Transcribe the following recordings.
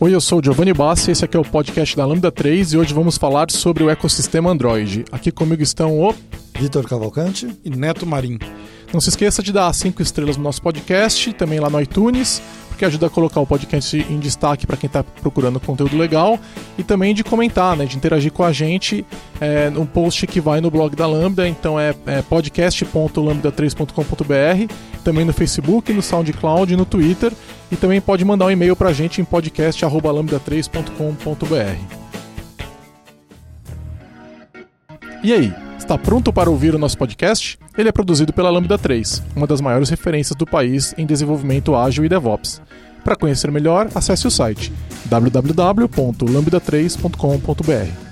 Oi, eu sou o Giovanni Bassi, esse aqui é o podcast da Lambda 3 e hoje vamos falar sobre o ecossistema Android. Aqui comigo estão o Vitor Cavalcante e Neto Marim. Não se esqueça de dar 5 estrelas no nosso podcast, também lá no iTunes, porque ajuda a colocar o podcast em destaque para quem está procurando conteúdo legal e também de comentar, né, de interagir com a gente é, no post que vai no blog da Lambda, então é, é podcast.lambda3.com.br, também no Facebook, no SoundCloud no Twitter, e também pode mandar um e-mail para a gente em podcast.lambda3.com.br. E aí? Está pronto para ouvir o nosso podcast? Ele é produzido pela Lambda 3, uma das maiores referências do país em desenvolvimento ágil e DevOps. Para conhecer melhor, acesse o site www.lambda3.com.br.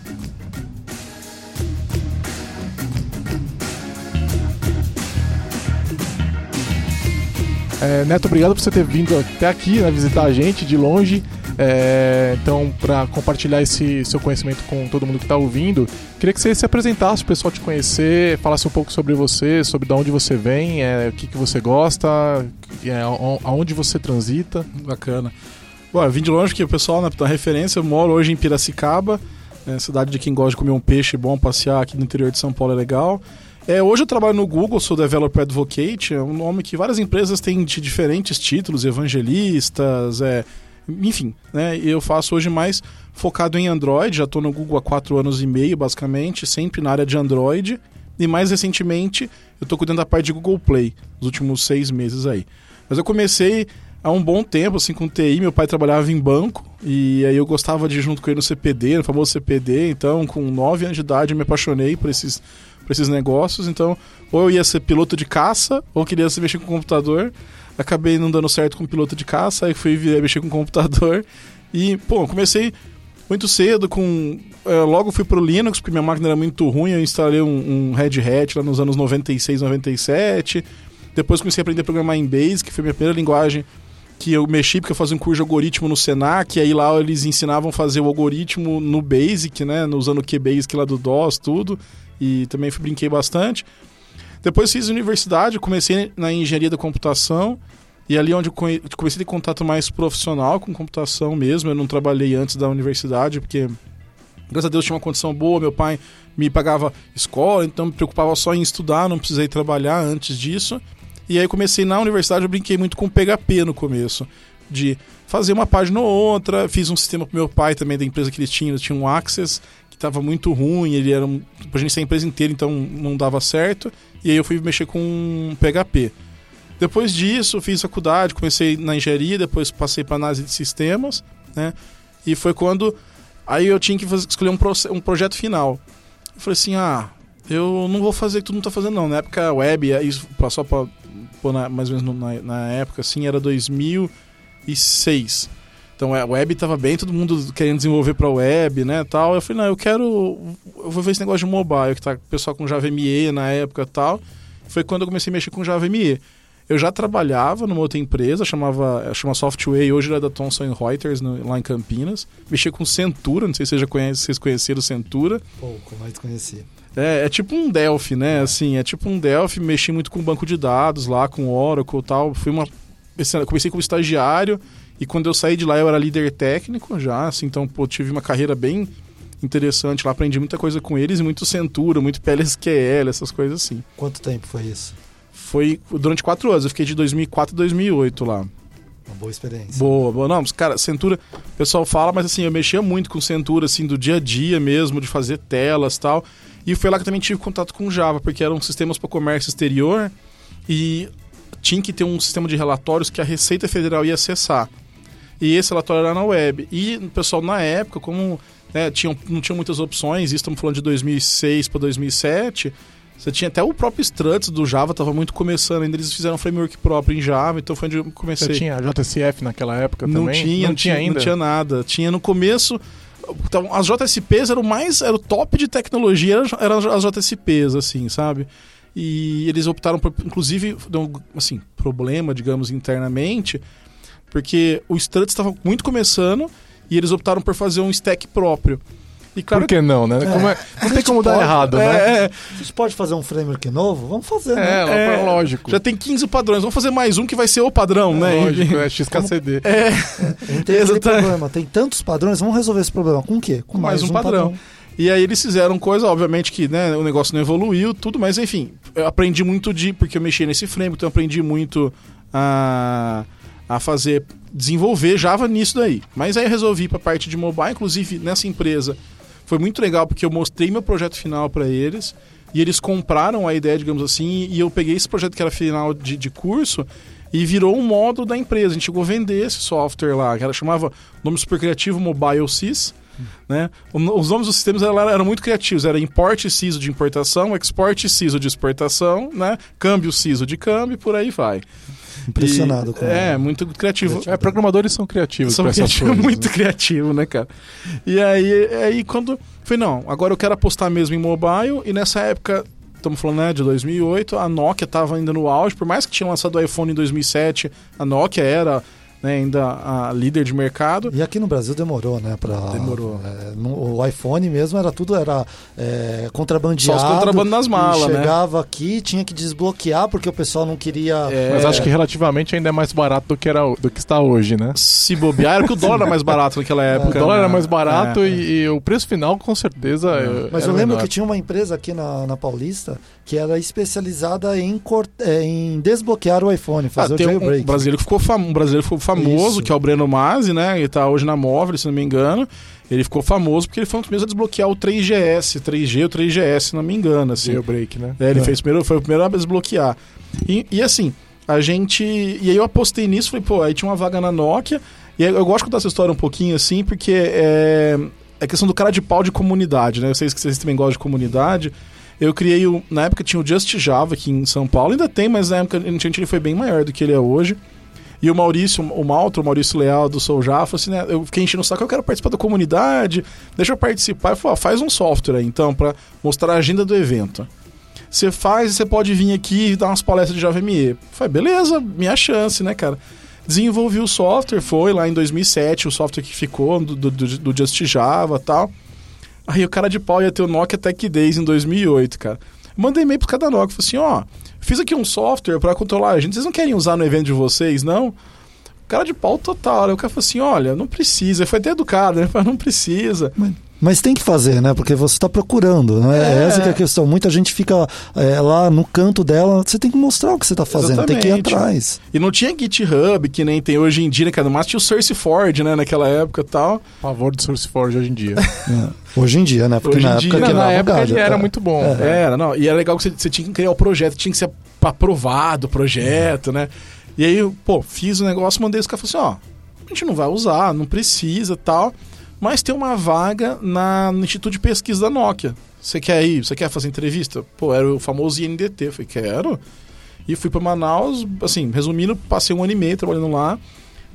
É, Neto, obrigado por você ter vindo até aqui, né, visitar a gente de longe. É, então, para compartilhar esse seu conhecimento com todo mundo que está ouvindo, queria que você se apresentasse, o pessoal te conhecer, falasse um pouco sobre você, sobre de onde você vem, é, o que, que você gosta, é, aonde você transita. Bacana. Bom, eu vim de longe, que o pessoal, né, na referência, eu moro hoje em Piracicaba, né, cidade de quem gosta de comer um peixe bom, passear aqui no interior de São Paulo é legal. É, hoje eu trabalho no Google, sou Developer Advocate, é um nome que várias empresas têm de diferentes títulos, evangelistas, é, enfim, né? Eu faço hoje mais focado em Android, já estou no Google há quatro anos e meio, basicamente, sempre na área de Android. E mais recentemente, eu estou cuidando da parte de Google Play, nos últimos seis meses aí. Mas eu comecei há um bom tempo, assim, com TI. Meu pai trabalhava em banco e aí eu gostava de ir junto com ele no CPD, no famoso CPD. Então, com nove anos de idade, eu me apaixonei por esses, por esses negócios. Então, ou eu ia ser piloto de caça, ou queria se mexer com computador acabei não dando certo com piloto de caça, aí fui mexer com computador. E, pô, comecei muito cedo com. É, logo fui pro Linux, porque minha máquina era muito ruim. Eu instalei um, um Red Hat lá nos anos 96, 97. Depois comecei a aprender a programar em Basic, que foi minha primeira linguagem que eu mexi, porque eu fazia um curso de algoritmo no Senac, e aí lá eles ensinavam a fazer o algoritmo no Basic, né? Usando o QBasic lá do DOS, tudo. E também fui, brinquei bastante. Depois fiz universidade, comecei na engenharia da computação. E ali onde comecei a ter contato mais profissional com computação mesmo. Eu não trabalhei antes da universidade, porque, graças a Deus, tinha uma condição boa. Meu pai me pagava escola, então me preocupava só em estudar, não precisei trabalhar antes disso. E aí comecei na universidade, eu brinquei muito com PHP no começo. De fazer uma página ou outra, fiz um sistema pro meu pai também da empresa que ele tinha, ele tinha um Access que estava muito ruim, ele era um, pra gerenciar a empresa inteira, então não dava certo. E aí eu fui mexer com PHP. Depois disso, fiz faculdade, comecei na engenharia, depois passei para análise de sistemas, né? E foi quando aí eu tinha que fazer, escolher um, pro, um projeto final. Eu falei assim, ah, eu não vou fazer o que tu não tá fazendo não. Na época web, isso só para mais ou menos na, na época assim, era 2006. Então a web estava bem, todo mundo querendo desenvolver para web, né, tal. Eu falei, não, eu quero, eu vou ver esse negócio de mobile, que tá o pessoal com Java ME na época, tal. Foi quando eu comecei a mexer com Java ME. Eu já trabalhava numa outra empresa, chamava chama Software, hoje era da Thomson Reuters, no, lá em Campinas. Mexia com Centura, não sei se vocês já conhecem, vocês conheceram Centura. Pouco, mas conheci. É, é tipo um Delphi, né? É. Assim, é tipo um Delphi, mexi muito com banco de dados lá, com Oracle e tal. Fui uma comecei como estagiário e quando eu saí de lá eu era líder técnico já, assim, então pô, tive uma carreira bem interessante lá, aprendi muita coisa com eles e muito Centura, muito PLSQL, essas coisas assim. Quanto tempo foi isso? Foi durante quatro anos, eu fiquei de 2004 a 2008 lá. Uma boa experiência. Boa, boa. Não, mas, cara, Centura, o pessoal fala, mas assim, eu mexia muito com Centura, assim, do dia a dia mesmo, de fazer telas tal. E foi lá que eu também tive contato com Java, porque eram sistemas para comércio exterior e tinha que ter um sistema de relatórios que a Receita Federal ia acessar. E esse relatório era na web. E o pessoal, na época, como né, tinham, não tinha muitas opções, isso estamos falando de 2006 para 2007, você tinha até o próprio Struts do Java, estava muito começando ainda, eles fizeram um framework próprio em Java, então foi onde eu comecei. Você tinha JSF naquela época não também? Tinha, não, tinha ainda? Não tinha nada. Tinha no começo... Então, as JSPs eram mais... Era o top de tecnologia, eram as JSPs, assim, sabe? E eles optaram por... Inclusive, assim, problema, digamos, internamente porque o Struts estava muito começando e eles optaram por fazer um stack próprio. E claro Por que não, né? Como é- não tem como dar pode, errado, né? é, é, A gente pode fazer um framework novo? Vamos fazer, É, né? É, lógico. já tem 15 padrões. Vamos fazer mais um que vai ser o padrão, né? Lógico, é XKCD. É, Não tem Exatamente. problema. Tem tantos padrões, vamos resolver esse problema. Com o quê? Com mais um padrão. E aí eles fizeram coisa, obviamente que né, o negócio não evoluiu, tudo, mas enfim, eu aprendi muito de. Porque eu mexi nesse frame, então eu aprendi muito a, a fazer. desenvolver Java nisso daí. Mas aí eu resolvi ir pra parte de mobile, inclusive nessa empresa. Foi muito legal porque eu mostrei meu projeto final para eles e eles compraram a ideia, digamos assim, e eu peguei esse projeto que era final de, de curso e virou um módulo da empresa. A gente chegou a vender esse software lá, que era chamava nome super criativo Mobile Sys. Né? Os nomes dos sistemas eram, eram muito criativos. Era import CISO de importação, export CISO de exportação, né? câmbio CISO de câmbio por aí vai. Impressionado E- com É, muito criativo. É, programadores são criativos São criativo, coisas. muito criativo, né, cara? E aí, aí quando. Falei, não, agora eu quero apostar mesmo em mobile. E nessa época, estamos falando né, de 2008, a Nokia estava ainda no auge. Por mais que tinha lançado o iPhone em 2007, a Nokia era né, ainda a líder de mercado. E aqui no Brasil demorou, né? Pra, Demorou. é, no- o iPhone mesmo era tudo era é, contrabandeado. Só os contrabando nas malas, né? Chegava aqui, tinha que desbloquear porque o pessoal não queria. É, Mas acho que relativamente ainda é mais barato do que, era, do que está hoje, né? se bobear, era que o dólar era mais barato naquela O época. dólar né? era mais barato É. e, e o preço final, com certeza. é- Mas era eu lembro menor. que tinha uma empresa aqui na, na Paulista que era especializada em, cort- é, em desbloquear o iPhone, Ah, fazer o tem um jailbreak. brasileiro que ficou, fam... um brasileiro que ficou famoso, Isso. que é o Breno Masi, né? Ele tá hoje na Móvel, se não me engano. Ele ficou famoso porque ele foi um dos primeiros a desbloquear o 3GS, 3G ou 3GS, se não me engano, assim. Jailbreak, né? É, ele É. fez primeiro, foi o primeiro a desbloquear. E, e assim, a gente. E aí eu apostei nisso, falei, pô, aí tinha uma vaga na Nokia. E aí eu gosto de contar essa história um pouquinho assim, porque é. É questão do cara de pau de comunidade, né? Eu sei que vocês também gostam de comunidade. Eu criei o. Na época tinha o Just Java aqui em São Paulo, ainda tem, mas na época ele foi bem maior do que ele é hoje. E o Maurício, o Malto, o Maurício Leal do Soul Java, assim, né? Eu fiquei enchendo o saco, eu quero participar da comunidade, deixa eu participar. Ele falou, ó, faz um software aí, então, pra mostrar a agenda do evento. Você faz, você pode vir aqui e dar umas palestras de Java ME. Falei, beleza, minha chance, né, cara? Desenvolvi o software, foi lá em 2007, o software que ficou do, do, do- Just Java tal. Aí o cara de pau ia ter o Nokia Tech Days em 2008, cara. Mandei e-mail pro cada Nokia, falei assim, ó, fiz aqui um software pra controlar a gente, vocês não querem usar no evento de vocês, não? Cara de pau total. Aí o cara falou assim, olha, não precisa. Ele foi até educado, né? Falou, não precisa. Mas tem que fazer, né? Porque você está procurando, né? É. Essa que é a questão. Muita gente fica é, lá no canto dela. Você tem que mostrar o que você está fazendo, tem que ir Exatamente. atrás. E não tinha GitHub, que nem tem hoje em dia, né, cara? Mas tinha o SourceForge, né, naquela época e tal. Favor do SourceForge hoje em dia. É. Hoje em dia, né? Porque Hoje na em época dia. que Não, na época ele era tá? muito bom. É. Era, não. E era legal que você, você tinha que criar o projeto, tinha que ser aprovado o projeto, né? E aí, eu, pô, fiz o negócio, mandei os caras falaram assim, ó, a gente não vai usar, não precisa tal, mas tem uma vaga na, no Instituto de Pesquisa da Nokia. Você quer ir? Você quer fazer entrevista? Pô, era o famoso INDT. Eu falei, quero. E fui para Manaus, assim, resumindo, passei um ano e meio trabalhando lá.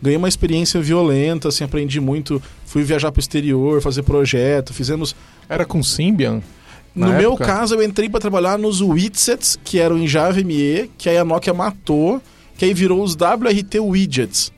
Ganhei uma experiência violenta, assim, aprendi muito. Fui viajar pro exterior, fazer projeto, fizemos Era com Symbian? Na no meu época? caso, eu entrei para trabalhar nos Witsets, que eram em Java ME, que aí a Nokia matou, que aí virou os WRT Widgets.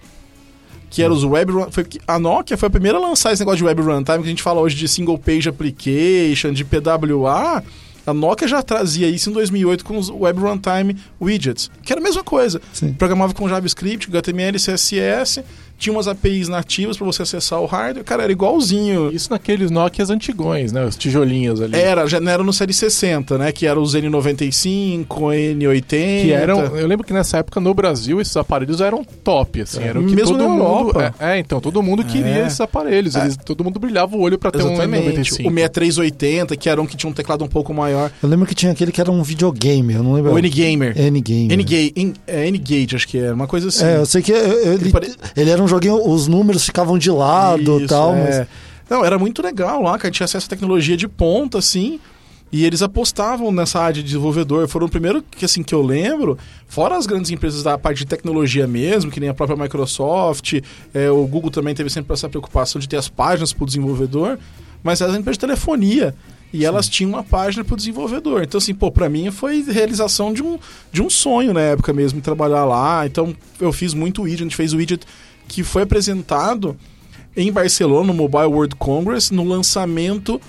Que eram os Web Run... foi A Nokia foi a primeira a lançar esse negócio de Web Runtime, que a gente fala hoje de Single Page Application, de PWA. A Nokia já trazia isso em 2008 com os Web Runtime Widgets, que era a mesma coisa. Sim. Programava com JavaScript, HTML, CSS, tinha umas APIs nativas para você acessar o hardware. Cara, era igualzinho. Isso naqueles Nokias antigões, né? Os tijolinhos ali. Era, já não era no série 60, né? Que era os N95, N80. Que eram, eu lembro que nessa época no Brasil esses aparelhos eram top, assim, É, era o que mesmo todo na mundo, Europa. é, é, então todo mundo queria É. esses aparelhos, eles, todo mundo brilhava o olho pra ter um Exatamente. N95. O 6380, que era um que tinha um teclado um pouco maior. Eu lembro que tinha aquele que era um videogame, eu não lembro. O N-Gamer. N-game. N-Gage, N- é, acho que era. Uma coisa assim. É, eu sei que ele, pare- ele era um joguinho, os números ficavam de lado e tal, é. mas Não, era muito legal lá, cara. Tinha acesso a tecnologia de ponta, assim. E eles apostavam nessa área de desenvolvedor. Foram o primeiro que, assim, que eu lembro, fora as grandes empresas da parte de tecnologia mesmo, que nem a própria Microsoft, é, o Google também teve sempre essa preocupação de ter as páginas para o desenvolvedor, mas as empresas de telefonia. E elas tinham uma página para o desenvolvedor. Então, assim, pô, pra mim foi realização de um, de um sonho na época mesmo, trabalhar lá. Então, eu fiz muito widget. A gente fez o widget que foi apresentado em Barcelona, no Mobile World Congress, no lançamento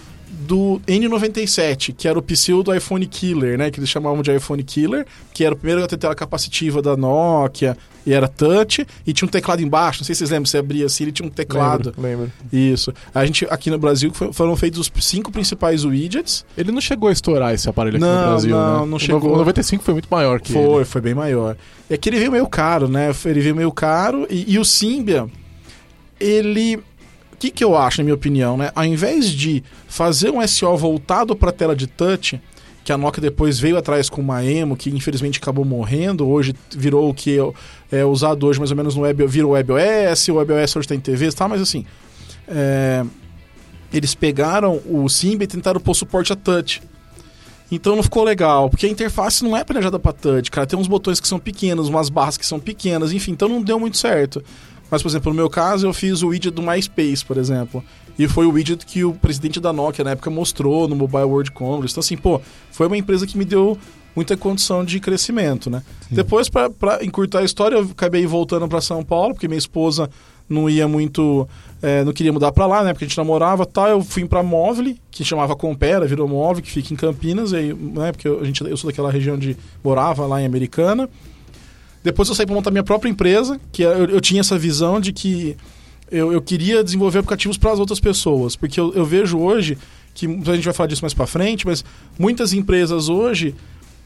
do N97, que era o pseudo iPhone Killer, né? Que eles chamavam de iPhone Killer, que era o primeiro a ter tela capacitiva da Nokia, e era touch, e tinha um teclado embaixo. Não sei se vocês lembram, você abria assim, ele tinha um teclado. Lembro, lembro. Isso. A gente, aqui no Brasil, foram feitos os cinco principais widgets. Ele não chegou a estourar esse aparelho aqui Não, no Brasil, não, né? não O chegou. no- O 95 foi muito maior que Foi, ele. foi bem maior. É que ele veio meio caro, né? Ele veio meio caro, e, e o Symbian, ele... Que, que eu acho, na minha opinião, né? Ao invés de fazer um SO voltado para a tela de touch, que a Nokia depois veio atrás com uma Emo, que infelizmente acabou morrendo, hoje virou o que é, usado hoje mais ou menos no Web, virou WebOS, o WebOS hoje está em TVs e tal, mas assim, é, eles pegaram o Symbian e tentaram pôr suporte a touch. Então não ficou legal, porque a interface não é planejada para touch, cara. Tem uns botões que são pequenos, umas barras que são pequenas, enfim, então não deu muito certo. Mas, por exemplo, no meu caso, eu fiz o widget do MySpace, por exemplo. E foi o widget que o presidente da Nokia na época mostrou no Mobile World Congress. Então, assim, pô, foi uma empresa que me deu muita condição de crescimento, né? Depois, para encurtar a história, eu acabei voltando para São Paulo, porque minha esposa não ia muito. é, não queria mudar para lá, né? Porque a gente namorava tal. Eu fui para Móvel, que chamava Compera, virou Móvel, que fica em Campinas, aí, né? Porque eu, a gente, eu sou daquela região de. morava lá em Americana. Depois eu saí para montar minha própria empresa, que eu, eu tinha essa visão de que eu, eu queria desenvolver aplicativos para as outras pessoas. Porque eu, eu vejo hoje, que a gente vai falar disso mais para frente, mas muitas empresas hoje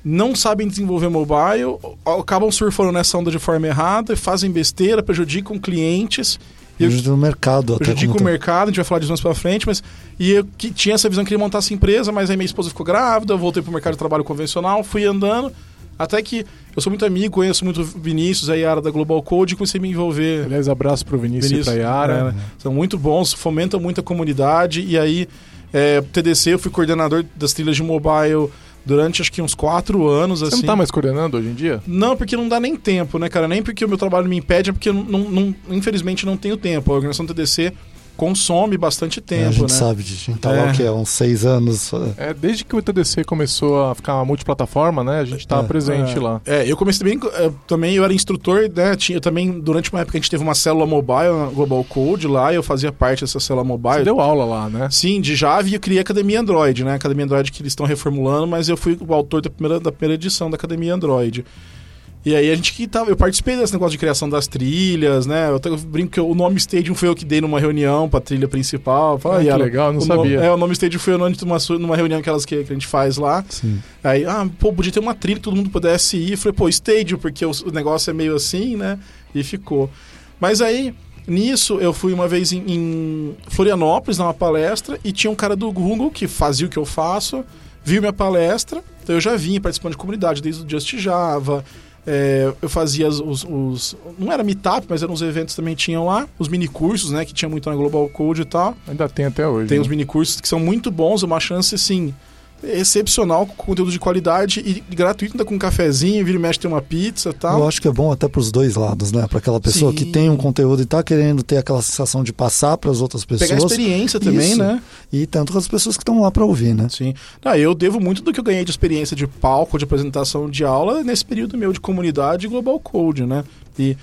não sabem desenvolver mobile, acabam surfando nessa onda de forma errada, fazem besteira, prejudicam clientes. Prejudica o mercado até prejudica o mercado, a gente vai falar disso mais pra frente, mas e eu que tinha essa visão que queria montar essa empresa, mas aí minha esposa ficou grávida, eu voltei pro mercado de trabalho convencional, fui andando, até que eu sou muito amigo, conheço muito o Vinícius, a área da Global Code, e comecei a me envolver. Aliás, abraço pro Vinícius, e pra Yara. é, são muito bons, fomentam muito a comunidade, e aí é, TDC, eu fui coordenador das trilhas de mobile durante acho que uns quatro anos, Você assim. não tá mais coordenando hoje em dia? Não, porque não dá nem tempo, né, cara? Nem porque o meu trabalho me impede, é porque eu não, não- infelizmente não tenho tempo. A organização TDC consome bastante É, tempo, a gente né? sabe, a gente tá É. lá o que é uns seis anos. É, desde que o TDC começou a ficar multiplataforma, né? A gente tá É. presente É. lá. É, eu comecei também, é, também eu era instrutor, né? Tinha, eu também, durante uma época, a gente teve uma célula mobile na Global Code lá, e eu fazia parte dessa célula Você mobile. deu aula lá, né? Sim, de Java e eu criei a Academia Android, né? Academia Android que eles estão reformulando, mas eu fui o autor da primeira, da primeira edição da Academia Android. E aí a gente que tava, eu participei desse negócio de criação das trilhas, né? Eu, até brinco que o nome Stadium foi eu que dei numa reunião pra trilha principal. Falei, Ah, que Yara, legal, eu não sabia. Nome, é, o nome Stadium foi eu numa, numa reunião aquelas que, que a gente faz lá. Sim. Aí, ah, pô, podia ter uma trilha que todo mundo pudesse ir. Eu falei, pô, Stadium, porque o, o negócio é meio assim, né? E ficou. Mas aí, nisso, eu fui uma vez em, em Florianópolis, numa palestra, e tinha um cara do Google que fazia o que eu faço, viu minha palestra, então eu já vinha participando de comunidade, desde o Just Java. É, eu fazia os, os- os- Não era meetup, mas eram uns eventos também tinham lá. Os mini cursos, né? Que tinha muito na Global Code e tal. Ainda tem até hoje. Tem né? os mini cursos que são muito bons, uma chance assim excepcional com conteúdo de qualidade e gratuito, ainda com um cafezinho, vira e mexe tem uma pizza e tal. Eu acho que é bom até para os dois lados, né? Para aquela pessoa que Sim. tem um conteúdo e tá querendo ter aquela sensação de passar para as outras Pegar pessoas experiência também, Isso. né? e tanto com as pessoas que estão lá para ouvir, né? Sim. Ah, eu devo muito do que eu ganhei de experiência de palco, de apresentação de aula nesse período meu de comunidade e Global Code, né? E,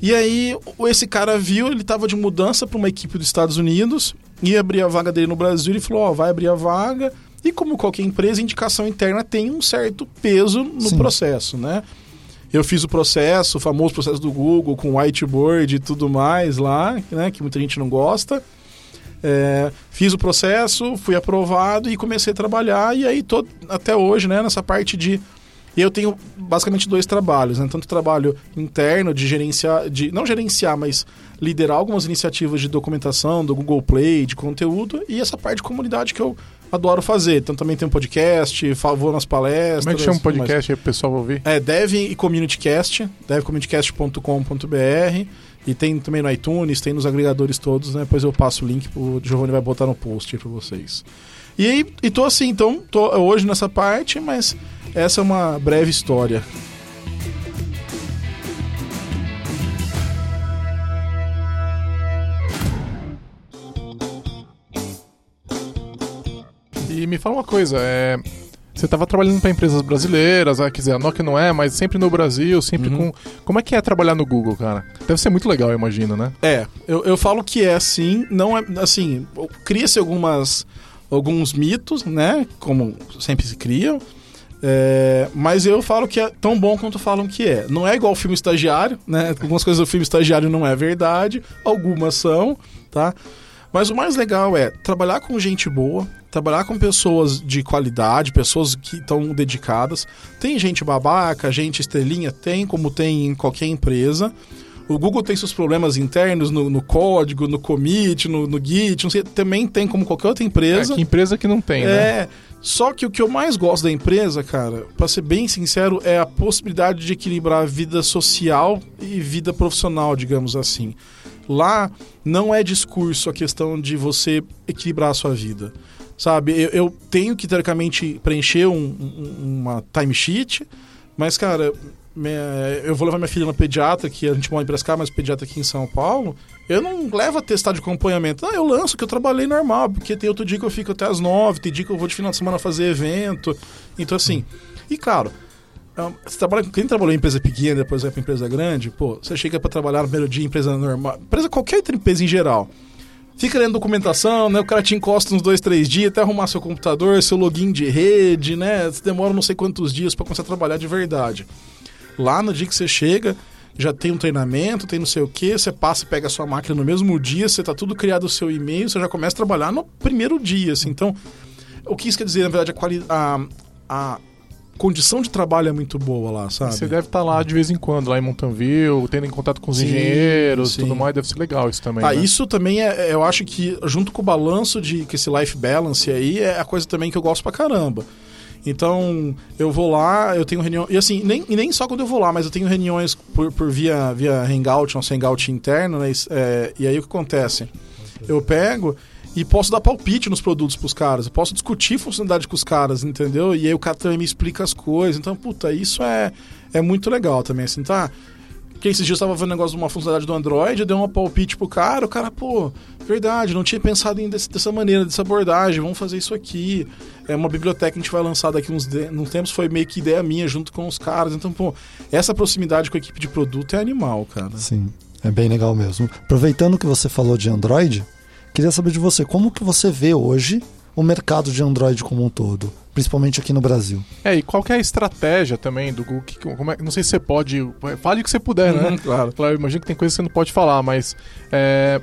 e aí, esse cara viu, ele estava de mudança para uma equipe dos Estados Unidos, ia abrir a vaga dele no Brasil, ele falou: Ó, vai abrir a vaga. E como qualquer empresa, indicação interna tem um certo peso no Sim. processo, né? Eu fiz o processo, o famoso processo do Google, com whiteboard e tudo mais lá, né? Que muita gente não gosta. É, fiz o processo, fui aprovado e comecei a trabalhar. E aí, tô, até hoje, né, nessa parte de. Eu tenho basicamente dois trabalhos, né? Tanto trabalho interno de gerenciar, de não gerenciar, mas liderar algumas iniciativas de documentação do Google Play, de conteúdo, e essa parte de comunidade que eu adoro fazer. Então também tem um podcast, fa- vou nas palestras. Como é que chama o podcast aí pro pessoal ouvir? É Dev e CommunityCast, devcommunitycast.com.br e tem também no iTunes, tem nos agregadores todos, né? Depois eu passo o link, o Giovanni vai botar no post aí pra vocês. E aí, e tô assim, então, tô hoje nessa parte, mas essa é uma breve história. E me fala uma coisa, é. Você estava trabalhando para empresas brasileiras, ah, quer dizer, a Nokia não é, mas sempre no Brasil, sempre Uhum. com. Como é que é trabalhar no Google, cara? Deve ser muito legal, eu imagino, né? É, eu, eu falo que é assim, não é assim, cria-se algumas alguns mitos, né? Como sempre se criam. É, mas eu falo que é tão bom quanto falam que é. Não é igual o filme estagiário, né? Algumas coisas do filme estagiário não é verdade, algumas são, tá? Mas o mais legal é trabalhar com gente boa, trabalhar com pessoas de qualidade, pessoas que estão dedicadas. Tem gente babaca, gente estrelinha, tem, como tem em qualquer empresa. O Google tem seus problemas internos no, no código, no commit, no, no Git, não sei, também tem como qualquer outra empresa. É, que empresa que não tem, né? É. Só que o que eu mais gosto da empresa, cara, para ser bem sincero, é a possibilidade de equilibrar a vida social e vida profissional, digamos assim. Lá não é discurso a questão de você equilibrar a sua vida. Sabe, eu, eu tenho que, teoricamente, preencher um, um, uma timesheet, mas, cara, eu vou levar minha filha na pediatra, que a gente mora em Piracicaba, mas pediatra aqui em São Paulo, eu não levo a testar de acompanhamento. Não, eu lanço que eu trabalhei normal, porque tem outro dia que eu fico até as nove, tem dia que eu vou de final de semana fazer evento. Então, assim, e claro, é você trabalha, quem trabalhou em empresa pequena, depois vai para empresa grande, pô, você chega para trabalhar no primeiro dia em empresa normal, empresa qualquer empresa em geral. Fica lendo documentação, né? O cara te encosta uns dois, três dias até arrumar seu computador, seu login de rede, né? Demora não sei quantos dias para começar a trabalhar de verdade. Lá no dia que você chega, já tem um treinamento, tem não sei o que, você passa e pega a sua máquina no mesmo dia, você tá tudo criado o seu e-mail, você já começa a trabalhar no primeiro dia, assim. Então, o que isso quer dizer, na verdade, a, a condição de trabalho é muito boa lá, sabe? Você deve estar tá lá de vez em quando, lá em Mountain View, tendo em contato com os sim, engenheiros e tudo mais, deve ser legal isso também. Ah, né? isso também é, eu acho que junto com o balanço de que esse life balance aí é a coisa também que eu gosto pra caramba. Então, eu vou lá, eu tenho reunião. E assim, nem, nem só quando eu vou lá, mas eu tenho reuniões por, por via, via Hangout, nosso Hangout interno, né? É, e aí o que acontece? Eu pego e posso dar palpite nos produtos pros caras. Eu posso discutir funcionalidade com os caras, entendeu? E aí o cara também me explica as coisas. Então, puta, isso é, é muito legal também, assim, tá? Porque esses dias eu tava vendo um negócio de uma funcionalidade do Android, eu dei uma palpite pro cara, o cara, pô, verdade, não tinha pensado em desse, dessa maneira, dessa abordagem, vamos fazer isso aqui. É uma biblioteca que a gente vai lançar daqui uns, de, uns tempos, foi meio que ideia minha junto com os caras. Então, pô, essa proximidade com a equipe de produto é animal, cara. Sim, é bem legal mesmo. Aproveitando que você falou de Android, queria saber de você, como que você vê hoje o mercado de Android como um todo, principalmente aqui no Brasil. É, e qual é a estratégia também do Google? Que, como é, não sei se você pode. Fale o que você puder, né? Claro. claro. Imagino que tem coisas que você não pode falar, mas. É,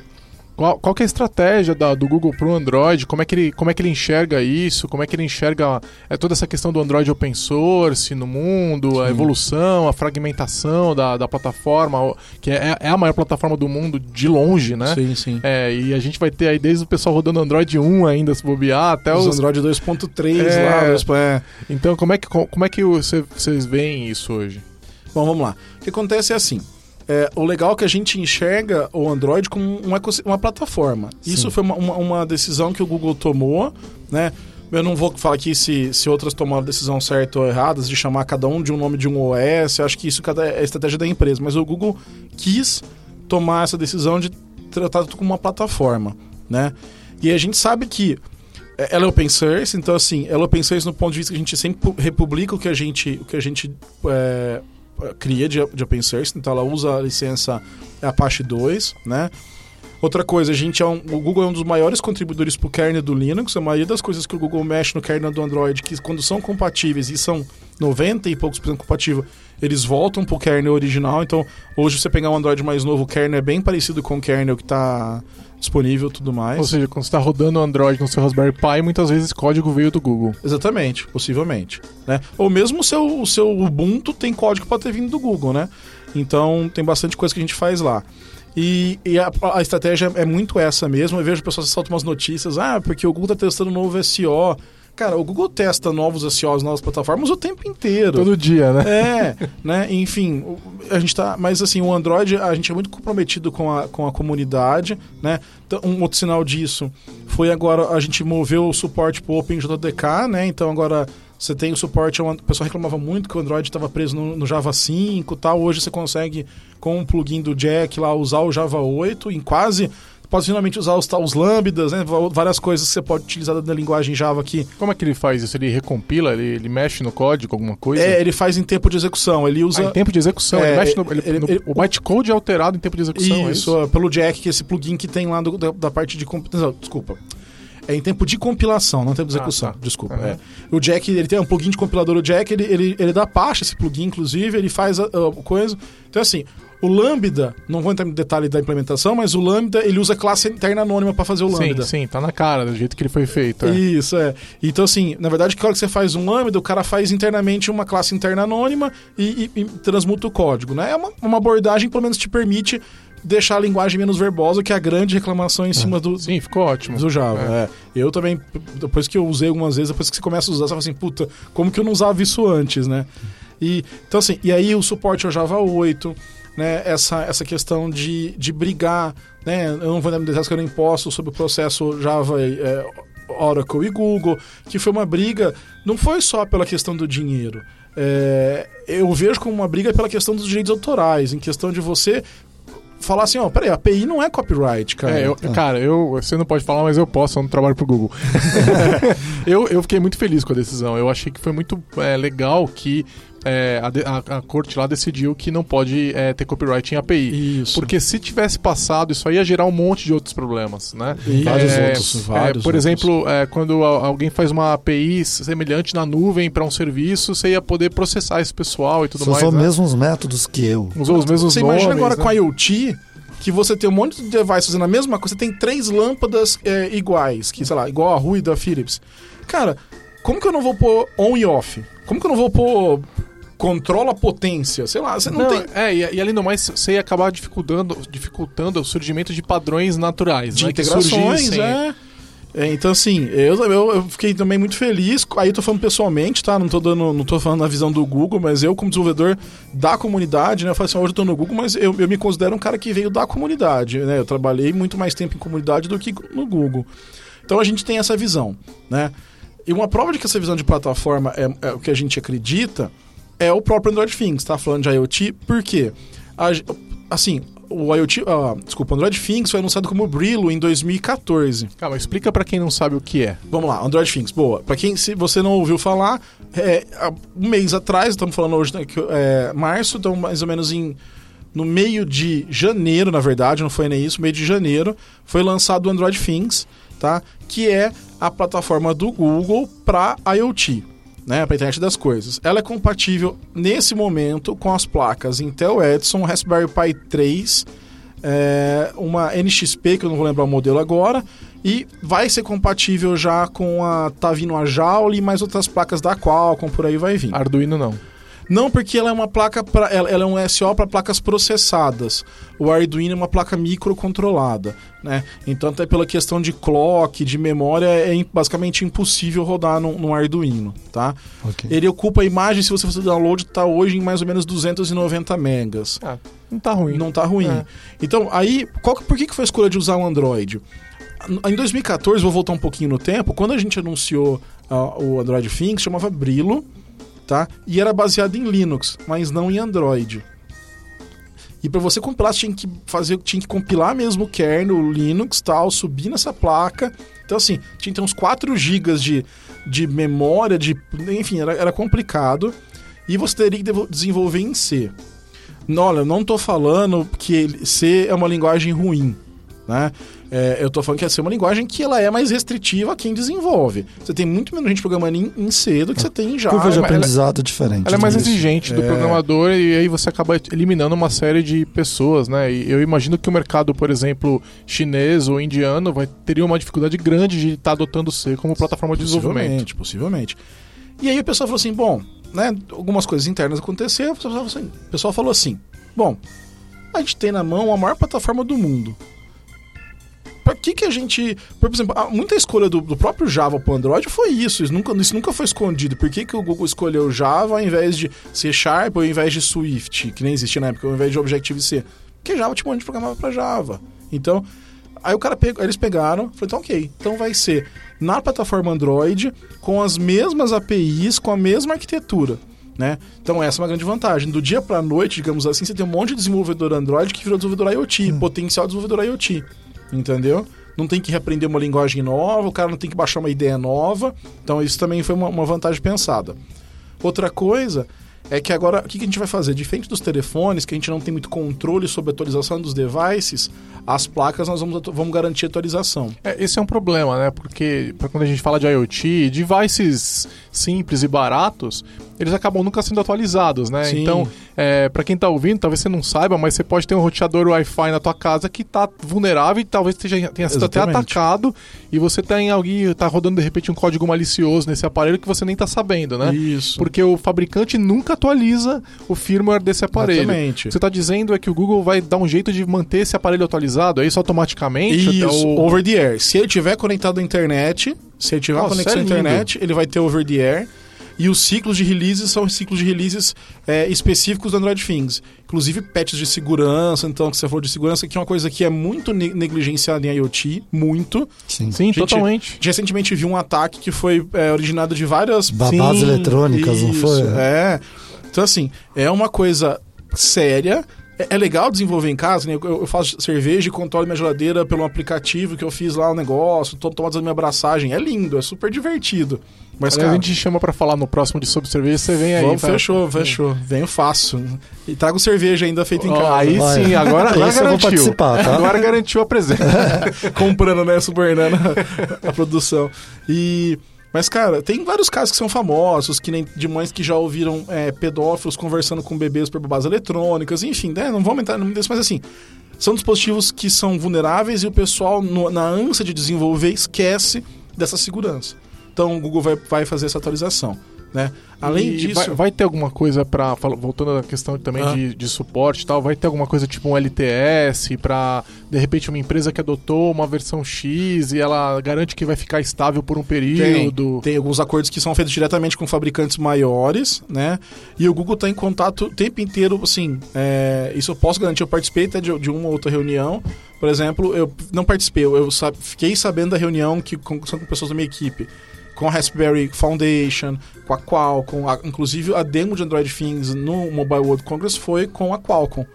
qual, qual é a estratégia da, do Google para o Android? Como é, que ele, como é que ele enxerga isso? Como é que ele enxerga é, toda essa questão do Android open source no mundo, sim. a evolução, a fragmentação da, da plataforma, que é, é, a maior plataforma do mundo de longe, né? Sim, sim. É, e a gente vai ter aí desde o pessoal rodando Android 1 ainda, se bobear, até os... os Android 2.3 é, lá. É. Então, como é que, como é que vocês veem isso hoje? Bom, vamos lá. O que acontece é assim é, o legal é que a gente enxerga o Android como uma, uma plataforma. Sim. Isso foi uma, uma, uma, decisão que o Google tomou, né? Eu não vou falar aqui se, se outras tomaram a decisão certa ou errada, de chamar cada um de um nome de um OS. Acho que isso é a estratégia da empresa. Mas o Google quis tomar essa decisão de tratar tudo como uma plataforma, né? E a gente sabe que é, ela é open source, então assim, ela é open source no ponto de vista que a gente sempre republica o que a gente, o que a gente é, cria de, de open source, então ela usa a licença Apache 2, né? Outra coisa, a gente é um, o Google é um dos maiores contribuidores para o kernel do Linux. A maioria das coisas que o Google mexe no kernel do Android, que quando são compatíveis e são 90 e poucos por cento compatível, eles voltam para o kernel original. Então, hoje você pegar um Android mais novo, o kernel é bem parecido com o kernel que está disponível tudo mais. Ou seja, quando você está rodando o Android no seu Raspberry Pi, muitas vezes esse código veio do Google. Exatamente, possivelmente. Né? Ou mesmo o seu, o seu Ubuntu tem código para ter vindo do Google, né? Então tem bastante coisa que a gente faz lá. E, e a, a, estratégia é muito essa mesmo. Eu vejo pessoas soltam umas notícias, ah, porque o Google está testando um novo SEO. Cara, o Google testa novos SEOs, novas plataformas o tempo inteiro. Todo dia, né? É, né? Enfim, a gente tá. Mas assim, o Android, a gente é muito comprometido com a, com a comunidade, né? Então, um outro sinal disso foi agora a gente moveu o suporte pro OpenJDK, né? Então agora você tem o suporte, o pessoal reclamava muito que o Android estava preso no, no, Java 5 e tal. Hoje você consegue, com um plugin do Jack lá, usar o Java 8 em quase pode finalmente usar os, os lambdas, né? Várias coisas que você pode utilizar da linguagem Java aqui. Como é que ele faz isso? Ele recompila? Ele, ele mexe no código, alguma coisa? É, ele faz em tempo de execução. Ele usa. Ah, em tempo de execução. É, ele mexe no, ele, ele, no, O bytecode é alterado em tempo de execução. Isso, é isso? pelo Jack, que é esse plugin que tem lá do, da, da parte de. Desculpa. é em tempo de compilação, não tempo de execução. Ah, tá. Desculpa. Uhum. é. O Jack, ele tem um plugin de compilador, o Jack, ele, ele, ele dá parte esse plugin, inclusive, ele faz a, a coisa. Então, assim, o Lambda, não vou entrar no detalhe da implementação, mas o Lambda, ele usa classe interna anônima para fazer o Sim, Lambda. sim, tá na cara, do jeito que ele foi feito. é. Isso, é. Então, assim, na verdade, que hora que você faz um lambda, o cara faz internamente uma classe interna anônima e, e- e transmuta o código, né? É uma, uma abordagem que pelo menos te permite deixar a linguagem menos verbosa, que é a grande reclamação em cima do, Sim, ficou ótimo. do Java. É. é. Eu também, depois que eu usei algumas vezes, depois que você começa a usar, você fala assim, puta, como que eu não usava isso antes, né? E, então, assim, e aí o suporte ao Java 8, né? Essa, essa questão de, de brigar, né? Eu não vou dar detalhes que eu não posso sobre o processo Java é, Oracle e Google, que foi uma briga, não foi só pela questão do dinheiro. É, eu vejo como uma briga pela questão dos direitos autorais, em questão de você falar assim, ó, peraí, a API não é copyright, cara. É, eu- cara, eu, você não pode falar, mas eu posso, eu não trabalho pro Google. eu, eu fiquei muito feliz com a decisão. Eu achei que foi muito é, legal que é, a, a- a corte lá decidiu que não pode é, ter copyright em API. Isso. Porque se tivesse passado, isso aí ia gerar um monte de outros problemas, né? E vários É, outros, é, vários por outros. exemplo, é, quando a- alguém faz uma API semelhante na nuvem para um serviço, você ia poder processar esse pessoal e tudo Você mais. usou né? mesmos métodos que eu. Usou os mesmos Você nomes. imagina agora né? com a IoT que você tem um monte de device fazendo a mesma coisa, você tem três lâmpadas é, iguais, que, sei lá, igual a Rui da Philips. Cara, como que eu não vou pôr on e off? Como que eu não vou pôr controla a potência? Sei lá, você não, Não, tem. É, e, e além do mais, você ia acabar dificultando, dificultando o surgimento de padrões naturais, de né? integrações, é. É, então, assim, eu, eu, eu fiquei também muito feliz. Aí eu tô falando pessoalmente, tá? Não tô, dando, não tô falando na visão do Google, mas eu, como desenvolvedor da comunidade, né? Eu falo assim, hoje eu tô no Google, mas eu, eu me considero um cara que veio da comunidade, né? Eu trabalhei muito mais tempo em comunidade do que no Google. Então a gente tem essa visão, né? E uma prova de que essa visão de plataforma é, é o que a gente acredita é o próprio Android Things, tá? Falando de IoT, por quê? Assim, o IoT, ah, desculpa, o Android Things foi anunciado como Brillo em 2014. Calma, explica pra quem não sabe o que é. Vamos lá, Android Things, boa. Pra quem, se você não ouviu falar, é, um mês atrás, estamos falando hoje, né, que, é, março, então mais ou menos em no meio de janeiro, na verdade, não foi nem isso, meio de janeiro, foi lançado o Android Things, tá? Que é a plataforma do Google para IoT, né? Para internet das coisas. Ela é compatível nesse momento com as placas Intel Edison, Raspberry Pi 3, é, uma NXP, que eu não vou lembrar o modelo agora, e vai ser compatível já com a. Tá vindo a Joule e mais outras placas da Qualcomm, por aí vai vir. Arduino não. Não, porque ela é uma placa para ela, ela é um SO para placas processadas. O Arduino é uma placa microcontrolada, né? Então até pela questão de clock, de memória, é basicamente impossível rodar num, num Arduino, tá? Ok. Ele ocupa a imagem, se você fazer download, tá hoje em mais ou menos 290 megas. Ah, não tá ruim. Não tá ruim. É. Então, aí, qual, por que, que foi a escolha de usar um Android? Em 2014, vou voltar um pouquinho no tempo, quando a gente anunciou ah, o Android Things, chamava Brillo, tá? E era baseado em Linux, mas não em Android. E para você compilar, tinha que fazer, tinha que compilar mesmo o kernel, o Linux, tal, subir nessa placa. Então assim, tinha que ter uns 4 GB de, de memória, de, enfim, era, era complicado. E você teria que desenvolver em C. Olha, não tô falando que C é uma linguagem ruim, né? É, eu tô falando que é C é uma linguagem que ela é mais restritiva a quem desenvolve. Você tem muito menos gente programando em, em C do que você tem em Java. Curva de ela- aprendizado diferente. Ela é mais disso. exigente do É. programador e aí você acaba eliminando uma série de pessoas, né? E eu imagino que o mercado, por exemplo, chinês ou indiano vai teria uma dificuldade grande de estar adotando C como plataforma de desenvolvimento. Possivelmente, possivelmente. E aí o pessoal falou assim, bom, né, algumas coisas internas aconteceram, o pessoal falou assim, bom, a gente tem na mão a maior plataforma do mundo. Pra que que a gente... Por exemplo, muita escolha do, do próprio Java pro Android foi isso, isso nunca, isso nunca foi escondido. Por que, que o Google escolheu Java ao invés de C Sharp ou ao invés de Swift, que nem existia na época, ao invés de Objective-C? Porque Java tinha um monte de programava pra Java. Então, Aí o cara pegou, eles pegaram, falou, então ok, então vai ser na plataforma Android com as mesmas APIs, com a mesma arquitetura. Né? Então essa é uma grande vantagem. Do dia pra noite, digamos assim, você tem um monte de desenvolvedor Android que virou desenvolvedor IoT, potencial desenvolvedor IoT. Entendeu? Não tem que reaprender uma linguagem nova, o cara não tem que baixar uma ideia nova. Então isso também foi uma, uma vantagem pensada. Outra coisa é que agora, o que a gente vai fazer? Diferente dos telefones, que a gente não tem muito controle sobre a atualização dos devices, as placas nós vamos, vamos garantir atualização. É, esse é um problema, né? Porque quando a gente fala de IoT, devices simples e baratos, eles acabam nunca sendo atualizados, né? Sim. Então, é, para quem tá ouvindo, talvez você não saiba, mas você pode ter um roteador Wi-Fi na tua casa que tá vulnerável e talvez tenha, tenha sido até Exatamente. atacado e você tem alguém tá rodando de repente um código malicioso nesse aparelho que você nem tá sabendo, né? Isso. Porque o fabricante nunca atualiza o firmware desse aparelho. Exatamente. Você tá dizendo é que o Google vai dar um jeito de manter esse aparelho atualizado, é isso automaticamente? Isso, Até over the air. Se ele tiver conectado à internet, se ele tiver Nossa, conexão à é lindo. internet, ele vai ter over the air. E os ciclos de releases são ciclos de releases é, específicos do Android Things. Inclusive patches de segurança, então, que você falou de segurança, que é uma coisa que é muito ne- negligenciada em IoT, muito. Sim. Sim, Gente, totalmente. A gente recentemente viu um ataque que foi é, originado de várias... Babadas Sim, eletrônicas, não isso, foi? É. Então, assim, é uma coisa séria. É, é legal desenvolver em casa, né? Eu, eu faço cerveja e controlo minha geladeira pelo aplicativo que eu fiz lá o negócio, tô tomando a minha abraçagem. É lindo, é super divertido. Mas, cara, a gente chama pra falar no próximo de sobre cerveja, você vem aí. vamos, tá? fechou, fechou. Venho fácil. E trago cerveja ainda feita em Ó, casa. aí Vai. sim, agora, agora Esse eu vou garantiu. participar, tá? Agora garantiu a presença. comprando, né, subornando a produção. E mas cara, tem vários casos que são famosos, que nem de mães que já ouviram é, pedófilos conversando com bebês por babás eletrônicas, enfim, né, não vamos entrar no desse, mas assim, são dispositivos que são vulneráveis e o pessoal no- na ânsia de desenvolver esquece dessa segurança. Então o Google vai, vai fazer essa atualização, né? Além E disso, Vai, vai ter alguma coisa fala- Voltando à questão também Ah. de, de suporte e tal, vai ter alguma coisa tipo um LTS pra, de repente, uma empresa que adotou uma versão X e ela garante que vai ficar estável por um Tem, período. tem alguns acordos que são feitos diretamente com fabricantes maiores, né? E o Google está em contato o tempo inteiro, assim, é, isso eu posso garantir, eu participei até de, de uma ou outra reunião, por exemplo, eu não participei, eu, eu fiquei sabendo da reunião que com, são com pessoas da minha equipe, com a Raspberry Foundation, com a Qualcomm, a- inclusive a demo de Android Things no Mobile World Congress foi com a Qualcomm,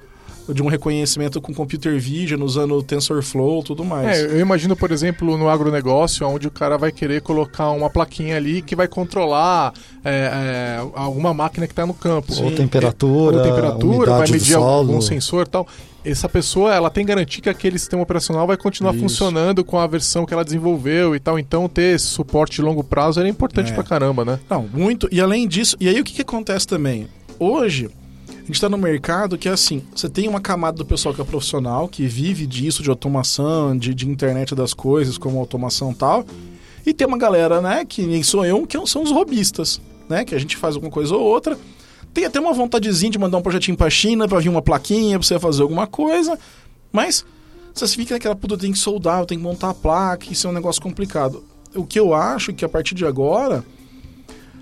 de um reconhecimento com computer vision, usando TensorFlow e tudo mais. É, eu imagino, por exemplo, no agronegócio, onde o cara vai querer colocar uma plaquinha ali que vai controlar é, é, alguma máquina que está no campo. Ou temperatura, Ou temperatura, vai medir solo. algum sensor e tal. Essa pessoa, ela tem garantia que aquele sistema operacional vai continuar Isso. funcionando com a versão que ela desenvolveu e tal. Então, ter esse suporte de longo prazo é importante É. pra caramba, né? Não, muito. E além disso, e aí o que, que acontece também? Hoje, a gente está no mercado que é assim: você tem uma camada do pessoal que é profissional, que vive disso, de automação, de, de internet das coisas, como automação e tal. E tem uma galera, né, que nem sou eu, que são os robistas, né? Que a gente faz alguma coisa ou outra. Tem até uma vontadezinha de mandar um projetinho pra China pra vir uma plaquinha pra você fazer alguma coisa. Mas você fica naquela puta, tem que soldar, tem que montar a placa, isso é um negócio complicado. O que eu acho que a partir de agora,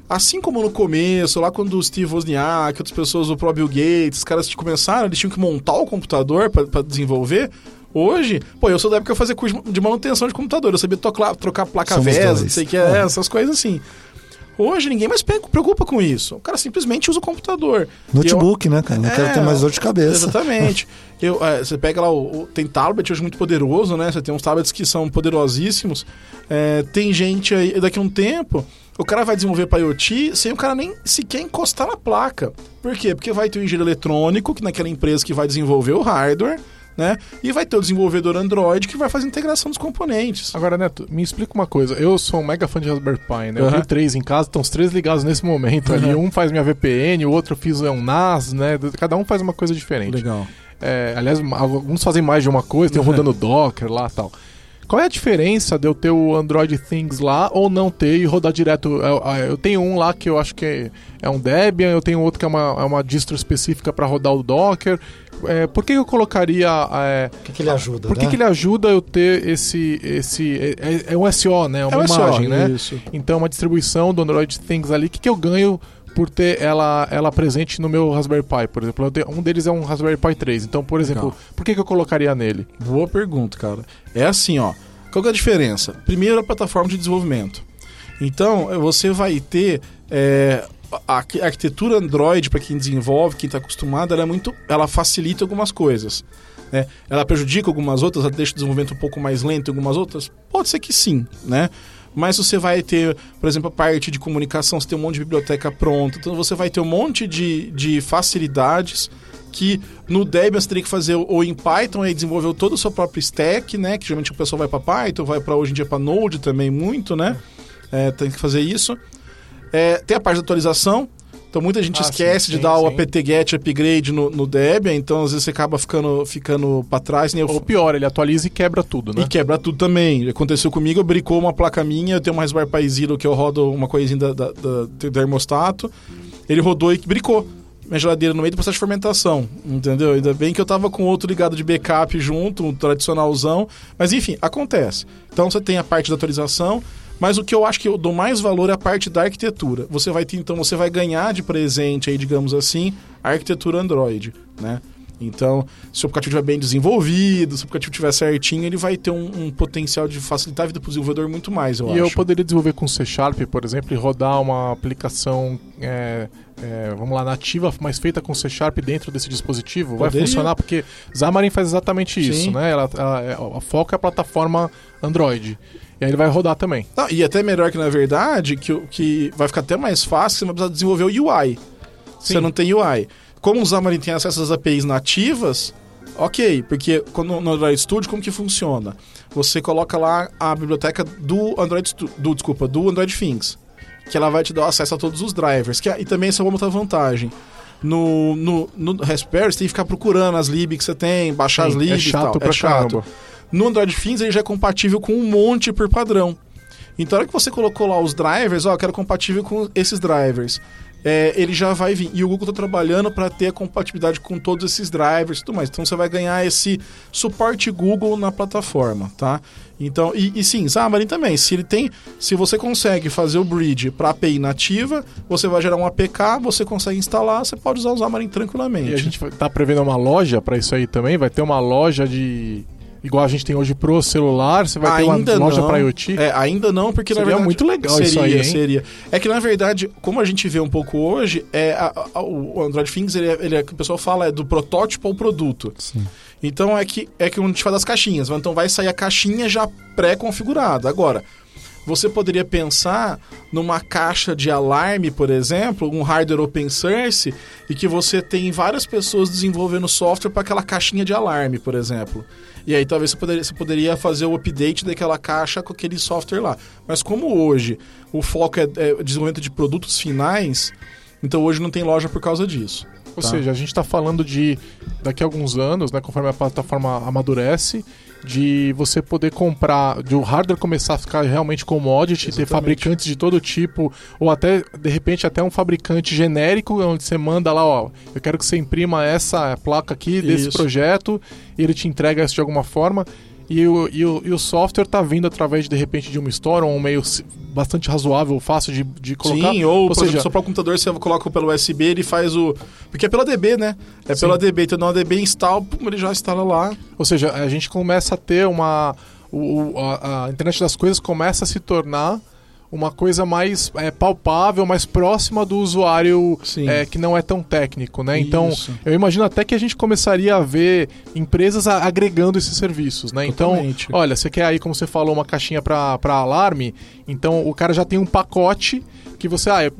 assim como no começo, lá quando o Steve Wozniak, outras pessoas, o próprio Bill Gates, os caras começaram, eles tinham que montar o computador pra pra desenvolver. Hoje, pô, eu sou da época que eu fazia curso de manutenção de computador, eu sabia tocar, trocar placa Somos VESA, sei o que, É. é, essas coisas assim. Hoje ninguém mais preocupa com isso. O cara simplesmente usa o computador. E eu- Notebook, né, cara? Não quero É, ter mais dor de cabeça. Exatamente. Eu, é, você pega lá, o, o- tem tablet hoje muito poderoso, né? Você tem uns tablets que são poderosíssimos. É, tem gente aí, daqui a um tempo, o cara vai desenvolver para IoT sem o cara nem sequer encostar na placa. Por quê? Porque vai ter o engenheiro eletrônico, que naquela empresa que vai desenvolver o hardware, né? E vai ter o desenvolvedor Android que vai fazer a integração dos componentes. Agora, Neto, me explica uma coisa. Eu sou um mega fã de Raspberry Pi, né? Eu tenho três em casa, estão os três ligados nesse momento ali. Aham. Um faz minha VPN, o outro fiz é um NAS, né? Cada um faz uma coisa diferente. Legal. É, aliás, alguns fazem mais de uma coisa, tem um rodando Docker lá e tal. Qual é a diferença de eu ter o Android Things lá ou não ter e rodar direto? Eu, eu tenho um lá que eu acho que é, é um Debian, eu tenho outro que é uma, é uma distro específica para rodar o Docker. É, por que eu colocaria. É, O que, que ele ajuda, por que, né? que ele ajuda eu ter esse. esse é, é- é um SO, né? É uma É SO, imagem, né? Isso. Então, uma distribuição do Android Things ali. O que, que eu ganho por ter ela, ela presente no meu Raspberry Pi, por exemplo? Tenho- um deles é um Raspberry Pi 3. Então, por exemplo, Legal. por que, que eu colocaria nele? Boa pergunta, cara. É assim, ó. Qual que é a diferença? Primeiro, a plataforma de desenvolvimento. Então, você vai ter é, a arqui- arquitetura Android para quem desenvolve, quem está acostumado, ela é muito, ela facilita algumas coisas. né? Ela prejudica algumas outras, ela deixa o desenvolvimento um pouco mais lento em algumas outras. Pode ser que sim, né? Mas você vai ter, por exemplo, a parte de comunicação, você tem um monte de biblioteca pronta, então você vai ter um monte de, de facilidades que no Debian você teria que fazer ou em Python e desenvolver todo o seu próprio stack, né? Que geralmente o pessoal vai para Python, vai para hoje em dia para Node também muito, né? É, tem que fazer isso. É, tem a parte de atualização. Então muita gente Ah, esquece sim, de sim, dar o sim. apt-get upgrade no, no Debian, então às vezes você acaba ficando, ficando para trás. Nem eu Ou pior, ele atualiza e quebra tudo, né? e quebra tudo também. Aconteceu comigo, eu bricou uma placa minha, eu tenho uma Raspberry Pi Zero que eu rodo uma coisinha da, da, da, do termostato. Ele rodou e bricou minha geladeira no meio do processo de fermentação, entendeu? Ainda bem que eu tava com outro ligado de backup junto, um tradicionalzão. Mas enfim, acontece. Então você tem a parte da atualização, mas o que eu acho que eu dou mais valor é a parte da arquitetura. Você vai ter, então, você vai ganhar de presente aí, digamos assim, a arquitetura Android, né? Então, se o aplicativo estiver bem desenvolvido, se o aplicativo estiver certinho, ele vai ter um, um potencial de facilitar a vida para o desenvolvedor muito mais, eu E acho. eu poderia desenvolver com C Sharp, por exemplo, e rodar uma aplicação, é, é, vamos lá, nativa, mas feita com C Sharp dentro desse dispositivo? Vai Poderia. funcionar? Porque Xamarin faz exatamente isso, Sim. né? Ela, ela, a foco é a plataforma Android. E aí ele vai rodar também. Não, e até melhor que, na verdade, que, que vai ficar até mais fácil, você não vai precisar desenvolver o UI. Você Sim. não tem UI. Como o Xamarin tem acesso às APIs nativas, ok, porque quando, no Android Studio, como que funciona? Você coloca lá a biblioteca do Android, do, desculpa, do Android Things, que ela vai te dar acesso a todos os drivers. Que, é- e também essa é uma outra vantagem. No, no, no Raspberry, você tem que ficar procurando as lib que você tem, baixar as Sim, libs é e chato tal. pra é chato. caramba. No Android Things ele já é compatível com um monte por padrão. Então, na hora que você colocou lá os drivers, ó, eu quero compatível com esses drivers. É, ele já vai vir. E o Google está trabalhando para ter a compatibilidade com todos esses drivers e tudo mais. Então você vai ganhar esse suporte Google na plataforma, tá? Então, e, e sim, Xamarin também. Se ele tem, se você consegue fazer o bridge para API nativa, você vai gerar um APK, você consegue instalar, você pode usar o Xamarin tranquilamente. E a gente tá prevendo uma loja pra isso aí também? Vai ter uma loja de. Igual a gente tem hoje pro celular, você vai ter ainda uma loja pra IoT? É, ainda não, porque Seria na verdade. muito legal seria, isso aí, hein? Seria. É que na verdade, como a gente vê um pouco hoje, é a- a- o Android Things, ele é, ele é- que o pessoal fala, é do protótipo ao produto. Sim. Então é que é que a gente fala das caixinhas. Então vai sair a caixinha já pré-configurada. Agora, você poderia pensar numa caixa de alarme, por exemplo, um hardware open source, e que você tem várias pessoas desenvolvendo software para aquela caixinha de alarme, por exemplo. E aí talvez você poderia, você poderia fazer o update daquela caixa com aquele software lá. Mas como hoje o foco é, é desenvolvimento de produtos finais, então hoje não tem loja por causa disso. Ou tá? seja, a gente está falando de daqui a alguns anos, né, conforme a plataforma amadurece, de você poder comprar, de o hardware começar a ficar realmente commodity, ter Exatamente. fabricantes de todo tipo, ou até, de repente, até um fabricante genérico, onde você manda lá, ó, eu quero que você imprima essa placa aqui desse Isso. projeto, e ele te entrega isso de alguma forma. E o, e, o, e o software tá vindo através, de repente, de uma store, ou um meio bastante razoável, fácil de, de colocar. Sim, ou, por seja, exemplo, seu próprio computador você coloca pelo USB, ele faz o. Porque é pela DB, né? É Sim. pela DB, então uma DB install, pum, ele já instala lá. Ou seja, a gente começa a ter uma. o- o- a, a internet das coisas começa a se tornar uma coisa mais é, palpável, mais próxima do usuário é, que não é tão técnico, né? Então, Isso. eu imagino até que a gente começaria a ver empresas a- agregando esses serviços, né? Totalmente. Então, olha, você quer aí, como você falou, uma caixinha para alarme, então o cara já tem um pacote que você ah,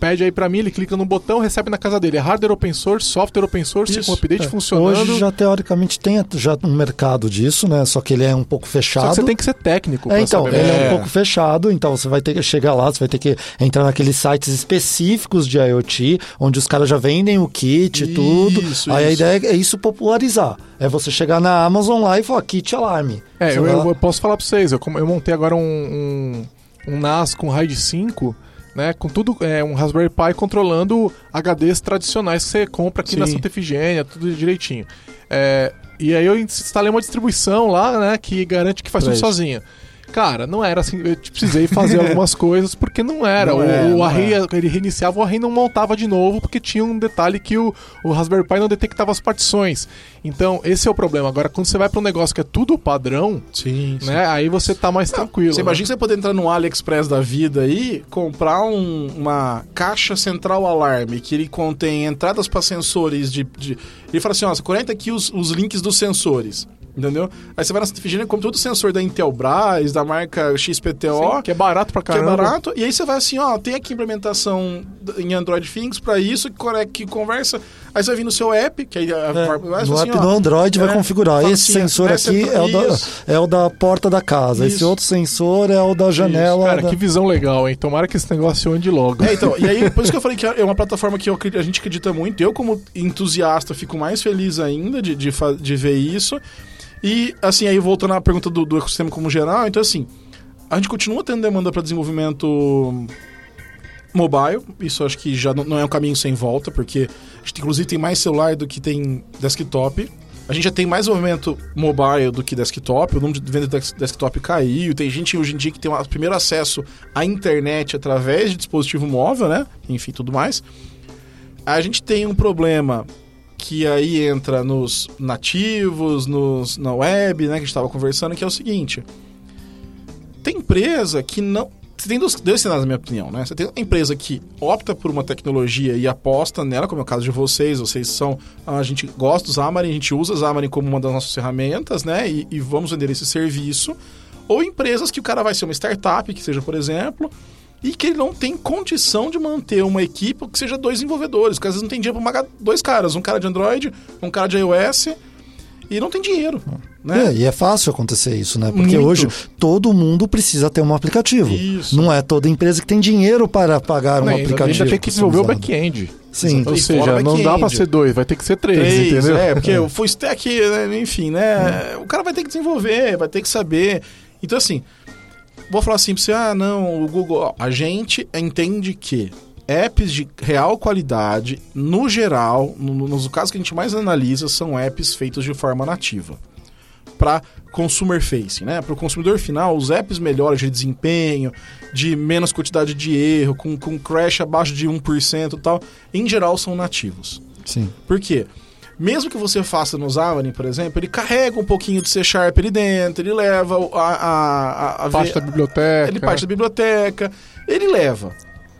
pede aí pra mim, ele clica no botão, recebe na casa dele. É hardware open source, software open source, Isso. com update É, funcionando. Hoje já teoricamente tem já um mercado disso, né? Só que ele é um pouco Só fechado. que você tem que ser técnico É, então, saber. ele é É. um pouco fechado, então você vai ter que chegar lá, você vai ter que entrar naqueles sites específicos de IoT, onde os caras já vendem o kit e tudo. Isso, Aí a ideia é isso popularizar. É você chegar na Amazon lá e falar, kit alarme. É, eu, eu- posso falar pra vocês, eu, eu montei agora um, um, um NAS com RAID 5, né, com tudo, é, um Raspberry Pi controlando HDs tradicionais que você compra aqui na Sim. Santa Efigênia, tudo direitinho. É, e aí eu instalei uma distribuição lá, né, que garante que faz Pra tudo isso. sozinha. Cara, não era assim, eu precisei fazer algumas coisas porque não era. Não o, é, o não array, é. ele reiniciava, o array não montava de novo porque tinha um detalhe que o, o Raspberry Pi não detectava as partições. Então, esse é o problema. Agora, quando você vai para um negócio que é tudo padrão, Sim, né? Aí você tá mais tranquilo. Você né? imagina você poder entrar no AliExpress da vida aí, comprar um- uma caixa central alarme que ele contém entradas para sensores de, de- Ele fala assim: ó, você conecta aqui os, os links dos sensores. Entendeu? Aí você vai na Santa Efigênia e compra todo o sensor da Intelbras, da marca XPTO. Sim, que é barato pra que é caramba. barato, e aí você vai assim, ó, tem aqui implementação em Android Things pra isso, que, conec- que conversa. Aí você vai vir no seu app, que aí a, É, vai no assim, app ó, do Android vai é, configurar. fala Esse assim, sensor aqui é o, da, isso. é o da porta da casa. Esse Isso. outro sensor é o da janela. Cara, da- que visão legal, hein? Tomara que esse negócio ande logo. É, então, e aí, por isso que eu falei que é uma plataforma que eu a gente acredita muito. Eu, como entusiasta, fico mais feliz ainda de, de, de ver isso. E, assim, aí voltando à pergunta do, do ecossistema como geral, então, assim, a gente continua tendo demanda para desenvolvimento mobile. Isso acho que já não, é um caminho sem volta, porque a gente, inclusive, tem mais celular do que tem desktop. A gente já tem mais movimento mobile do que desktop, o número de venda de desk- desktop caiu. Tem gente hoje em dia que tem o primeiro acesso à internet através de dispositivo móvel, né? Enfim, tudo mais. A gente tem um problema que aí entra nos nativos, nos, na web, né? Que a gente estava conversando, que é o seguinte: tem empresa que não. Você tem dois, dois cenários, na minha opinião, né? Você tem uma empresa que opta por uma tecnologia e aposta nela, como é o caso de vocês. Vocês são. A gente gosta do Xamarin, a gente usa o Xamarin como uma das nossas ferramentas, né? E, e vamos vender esse serviço. Ou empresas que o cara vai ser uma startup, que seja, por exemplo, e que ele não tem condição de manter uma equipe que seja dois desenvolvedores. Porque às vezes não tem dinheiro para pagar dois caras, um cara de Android, um cara de iOS, e não tem dinheiro. Né? É, e é fácil acontecer isso, né? Porque Muito. hoje todo mundo precisa ter um aplicativo. Isso. Não é toda empresa que tem dinheiro para pagar um Não, ainda- aplicativo. ainda tem que desenvolver o back-end. Sim. Ou seja, não dá pra ser dois, vai ter que ser três, Três, entendeu? É, porque o full stack, né, enfim, né? O cara vai ter que desenvolver, vai ter que saber. Então, assim, vou falar assim pra você, ah, não, o Google. A gente entende que apps de real qualidade, no geral, no- nos casos que a gente mais analisa, são apps feitos de forma nativa. Para consumer facing, né? Para o consumidor final, os apps melhores de desempenho, de menos quantidade de erro, com, com crash abaixo de 1% e tal, em geral são nativos. Sim. Por quê? Mesmo que você faça no Xamarin, por exemplo, ele carrega um pouquinho de C Sharp ali dentro, ele leva a, a, a, a Parte da biblioteca. ele parte da biblioteca, ele leva.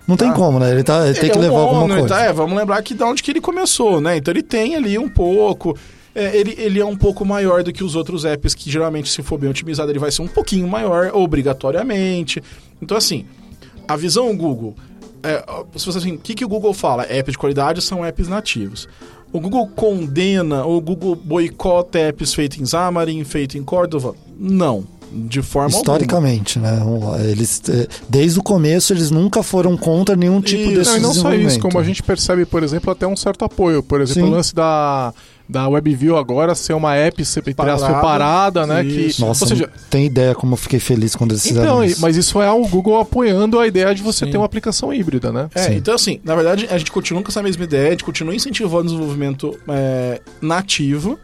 Não tem Tá. como, né? Ele, tá, ele tem que é um levar alguma coisa. Tá? É, vamos lembrar que de onde que ele começou, né? Então ele tem ali um pouco. é, ele, ele é um pouco maior do que os outros apps que geralmente, se for bem otimizado, ele vai ser um pouquinho maior, obrigatoriamente. Então, assim, a visão Google. É, se você assim, o que, que o Google fala? Apps de qualidade são apps nativos. O Google condena o Google boicota apps feitos em Xamarin, feitos em Cordova? Não, de forma alguma. Historicamente, né? Eles, eh, desde o começo, eles nunca foram contra nenhum tipo Isso. desse Não, e não só desenvolvimento. isso, como a gente percebe, por exemplo, até um certo apoio. Por exemplo, Sim. o lance da, da WebView agora ser uma app Parada. separada, né? Que. Nossa, ou seja, não tem ideia como eu fiquei feliz quando eles fizeram então, isso. mas isso é o Google apoiando a ideia de você Sim. ter uma aplicação híbrida, né? É, Sim. então assim, na verdade, a gente continua com essa mesma ideia, a gente continua incentivando o desenvolvimento é, nativo,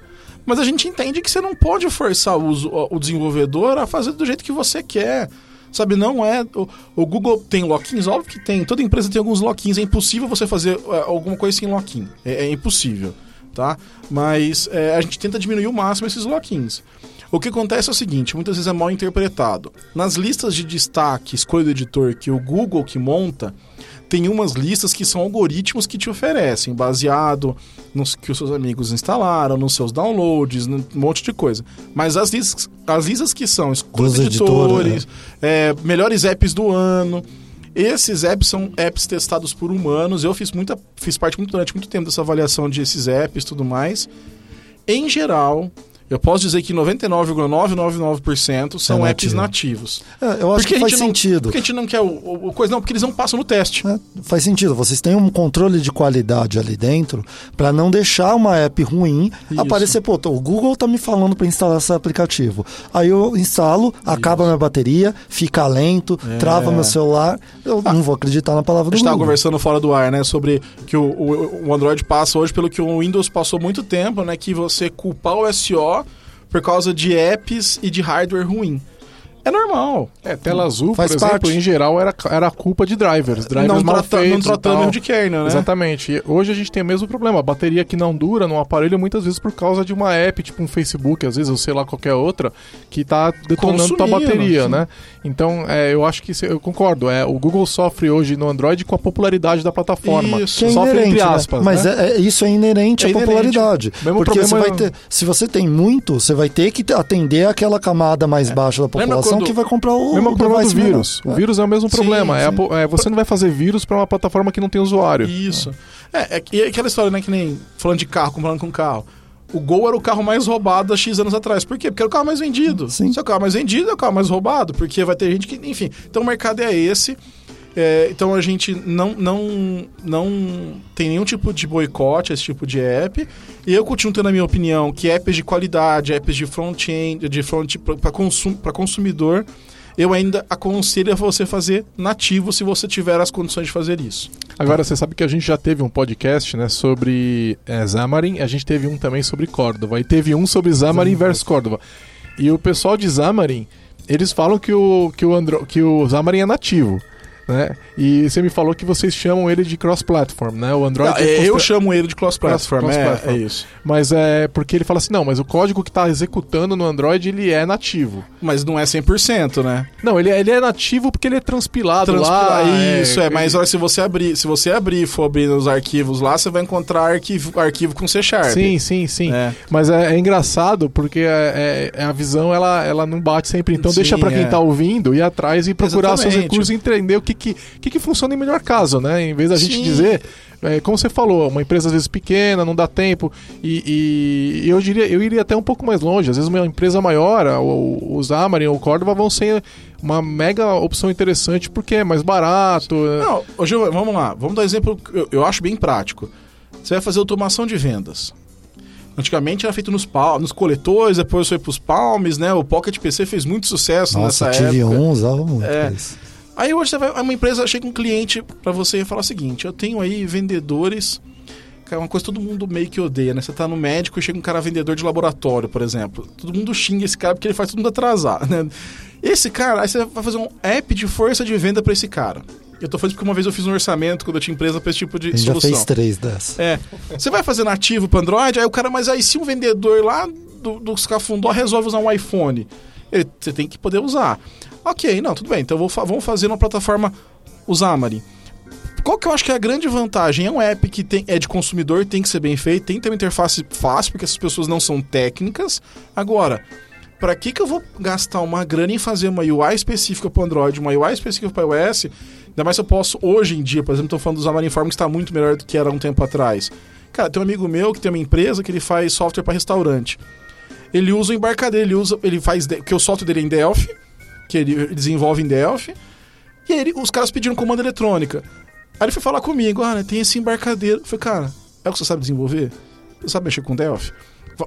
mas a gente entende que você não pode forçar o, o desenvolvedor a fazer do jeito que você quer. Sabe, não é. O, o Google tem lock-ins, óbvio que tem. Toda empresa tem alguns lock-ins. É impossível você fazer é, alguma coisa sem lock-in. É, é impossível, tá? Mas é, a gente tenta diminuir o máximo esses lock-ins. O que acontece é o seguinte, muitas vezes é mal interpretado. Nas listas de destaque, escolha do editor que o Google que monta, tem umas listas que são algoritmos que te oferecem, baseado nos que os seus amigos instalaram, nos seus downloads, num monte de coisa. Mas as listas, as listas que são escolha Dos de editores, editores, é, melhores apps do ano, esses apps são apps testados por humanos. Eu fiz muita, fiz parte muito, durante muito tempo dessa avaliação de esses apps e tudo mais. Em geral, eu posso dizer que 99,999% são É apps nativo. nativos. É, eu acho Porque que a faz gente não- sentido. Porque a gente não quer o, o- coisa, não, porque eles não passam no teste. É, faz sentido. Vocês têm um controle de qualidade ali dentro para não deixar uma app ruim Isso. aparecer. Pô, o Google tá me falando para instalar esse aplicativo. Aí eu instalo, acaba minha bateria, fica lento, É. trava meu celular. Eu não vou acreditar na palavra A do gente estava Google. conversando fora do ar, né? Sobre que o, o, o Android passa hoje pelo que o Windows passou muito tempo, né? Que você culpar o SO por causa de apps e de hardware ruim. É normal. É, tela azul, Faz por exemplo, parte. em geral era, era culpa de drivers. Drivers não, mal trata, não feitos e tratando de kernel, né? Exatamente. E hoje a gente tem o mesmo problema. A bateria que não dura num aparelho, muitas vezes por causa de uma app, tipo um Facebook, às vezes, ou sei lá, qualquer outra, que tá detonando tua bateria, sim. né? Então, é, eu acho que eu concordo. É, o Google sofre hoje no Android com a popularidade da plataforma. Isso. Que é sofre inerente, entre né? aspas. Mas né? é- é- isso é inerente É à inerente. popularidade. Mesmo Porque você problema- vai ter, se você tem muito, você vai ter que atender aquela camada mais baixa da Lembra população do- que vai comprar o, mesmo o problema do vírus. O É. vírus é o mesmo Sim, problema. É a sim. po- é, você não vai fazer vírus para uma plataforma que não tem usuário. Isso. É, é, é aquela história, né, que nem falando de carro, comparando com carro. O Gol era o carro mais roubado há X anos atrás. Por quê? Porque era o carro mais vendido. Sim. Se é o carro mais vendido, é o carro mais roubado, porque vai ter gente que. Enfim. Então o mercado é esse. É, então a gente não, não, não tem nenhum tipo de boicote a esse tipo de app. E eu continuo tendo a minha opinião que apps de qualidade, apps de front-end, de front para consum, consumidor, eu ainda aconselho a você fazer nativo se você tiver as condições de fazer isso. Agora, você sabe que a gente já teve um podcast né, sobre é, Xamarin, a gente teve um também sobre Córdoba, e teve um sobre Xamarin versus Córdoba. E o pessoal de Xamarin, eles falam que o, que o, Andro, que o Xamarin é nativo. Né? E você me falou que vocês chamam ele de cross-platform, né? O Android. Ah, é é, eu chamo ele de cross-platform, Cross- é, é isso. Mas é porque ele fala assim: não, mas o código que está executando no Android ele é nativo. Mas não é 100%, né? Não, ele é, ele é nativo porque ele é transpilado lá. Transpila- isso, é, mas olha, se você abrir, se você abrir e for abrir os arquivos lá, você vai encontrar arquivo, arquivo com C Sharp. Sim, sim, sim. É. Mas é, é engraçado porque é, é- a visão ela, ela não bate sempre. Então Sim, deixa pra quem é. tá ouvindo ir atrás e procurar seus Exatamente. recursos e entender o que, que, que, que funciona em melhor caso, né? Em vez da gente Sim. dizer, é, como você falou, uma empresa às vezes pequena, não dá tempo. E, e eu, diria, eu iria até um pouco mais longe. Às vezes uma empresa maior, o, o Xamarin ou o Córdoba vão ser uma mega opção interessante porque é mais barato. Não, ô, Gil, vamos lá. Vamos dar um exemplo que eu, eu acho bem prático. Você vai fazer automação de vendas. Antigamente era feito nos, pal- nos coletores, depois foi pros palmes, né? O Pocket PC fez muito sucesso Nossa, nessa tive época. um, usava muito É. isso. Aí hoje você vai, uma empresa chega um cliente pra você e fala o seguinte: eu tenho aí vendedores. Cara, uma coisa que todo mundo meio que odeia, né? Você tá no médico e chega um cara vendedor de laboratório, por exemplo. Todo mundo xinga esse cara porque ele faz todo mundo atrasar, né? Esse cara, aí você vai fazer um app de força de venda pra esse cara. Eu tô falando isso porque uma vez eu fiz um orçamento quando eu tinha empresa pra esse tipo de A gente já solução. fez três dessas. É. Você vai fazer nativo para Android, aí o cara, mas aí se um vendedor lá do, dos Cafundó resolve usar um iPhone, ele- você tem que poder usar. Ok, não, tudo bem. Então fa- vamos fazer uma plataforma Xamarin. Qual que eu acho que é a grande vantagem? É um app que tem, é de consumidor, tem que ser bem feito, tem que ter uma interface fácil, porque essas pessoas não são técnicas. Agora, para que, que eu vou gastar uma grana em fazer uma UI específica para Android, uma UI específica para iOS? Ainda mais se eu posso, hoje em dia, por exemplo, estou falando do Xamarin Form, que está muito melhor do que era um tempo atrás. Cara, tem um amigo meu que tem uma empresa que ele faz software para restaurante. Ele usa o embarcadero, ele usa, ele faz, porque o software dele é em Delphi, que ele desenvolve em Delphi, e aí ele- os caras pediram comanda eletrônica. Aí ele foi falar comigo, ah, tem esse embarcadeiro. Eu falei, cara, é o que você sabe desenvolver? Você sabe mexer com Delphi?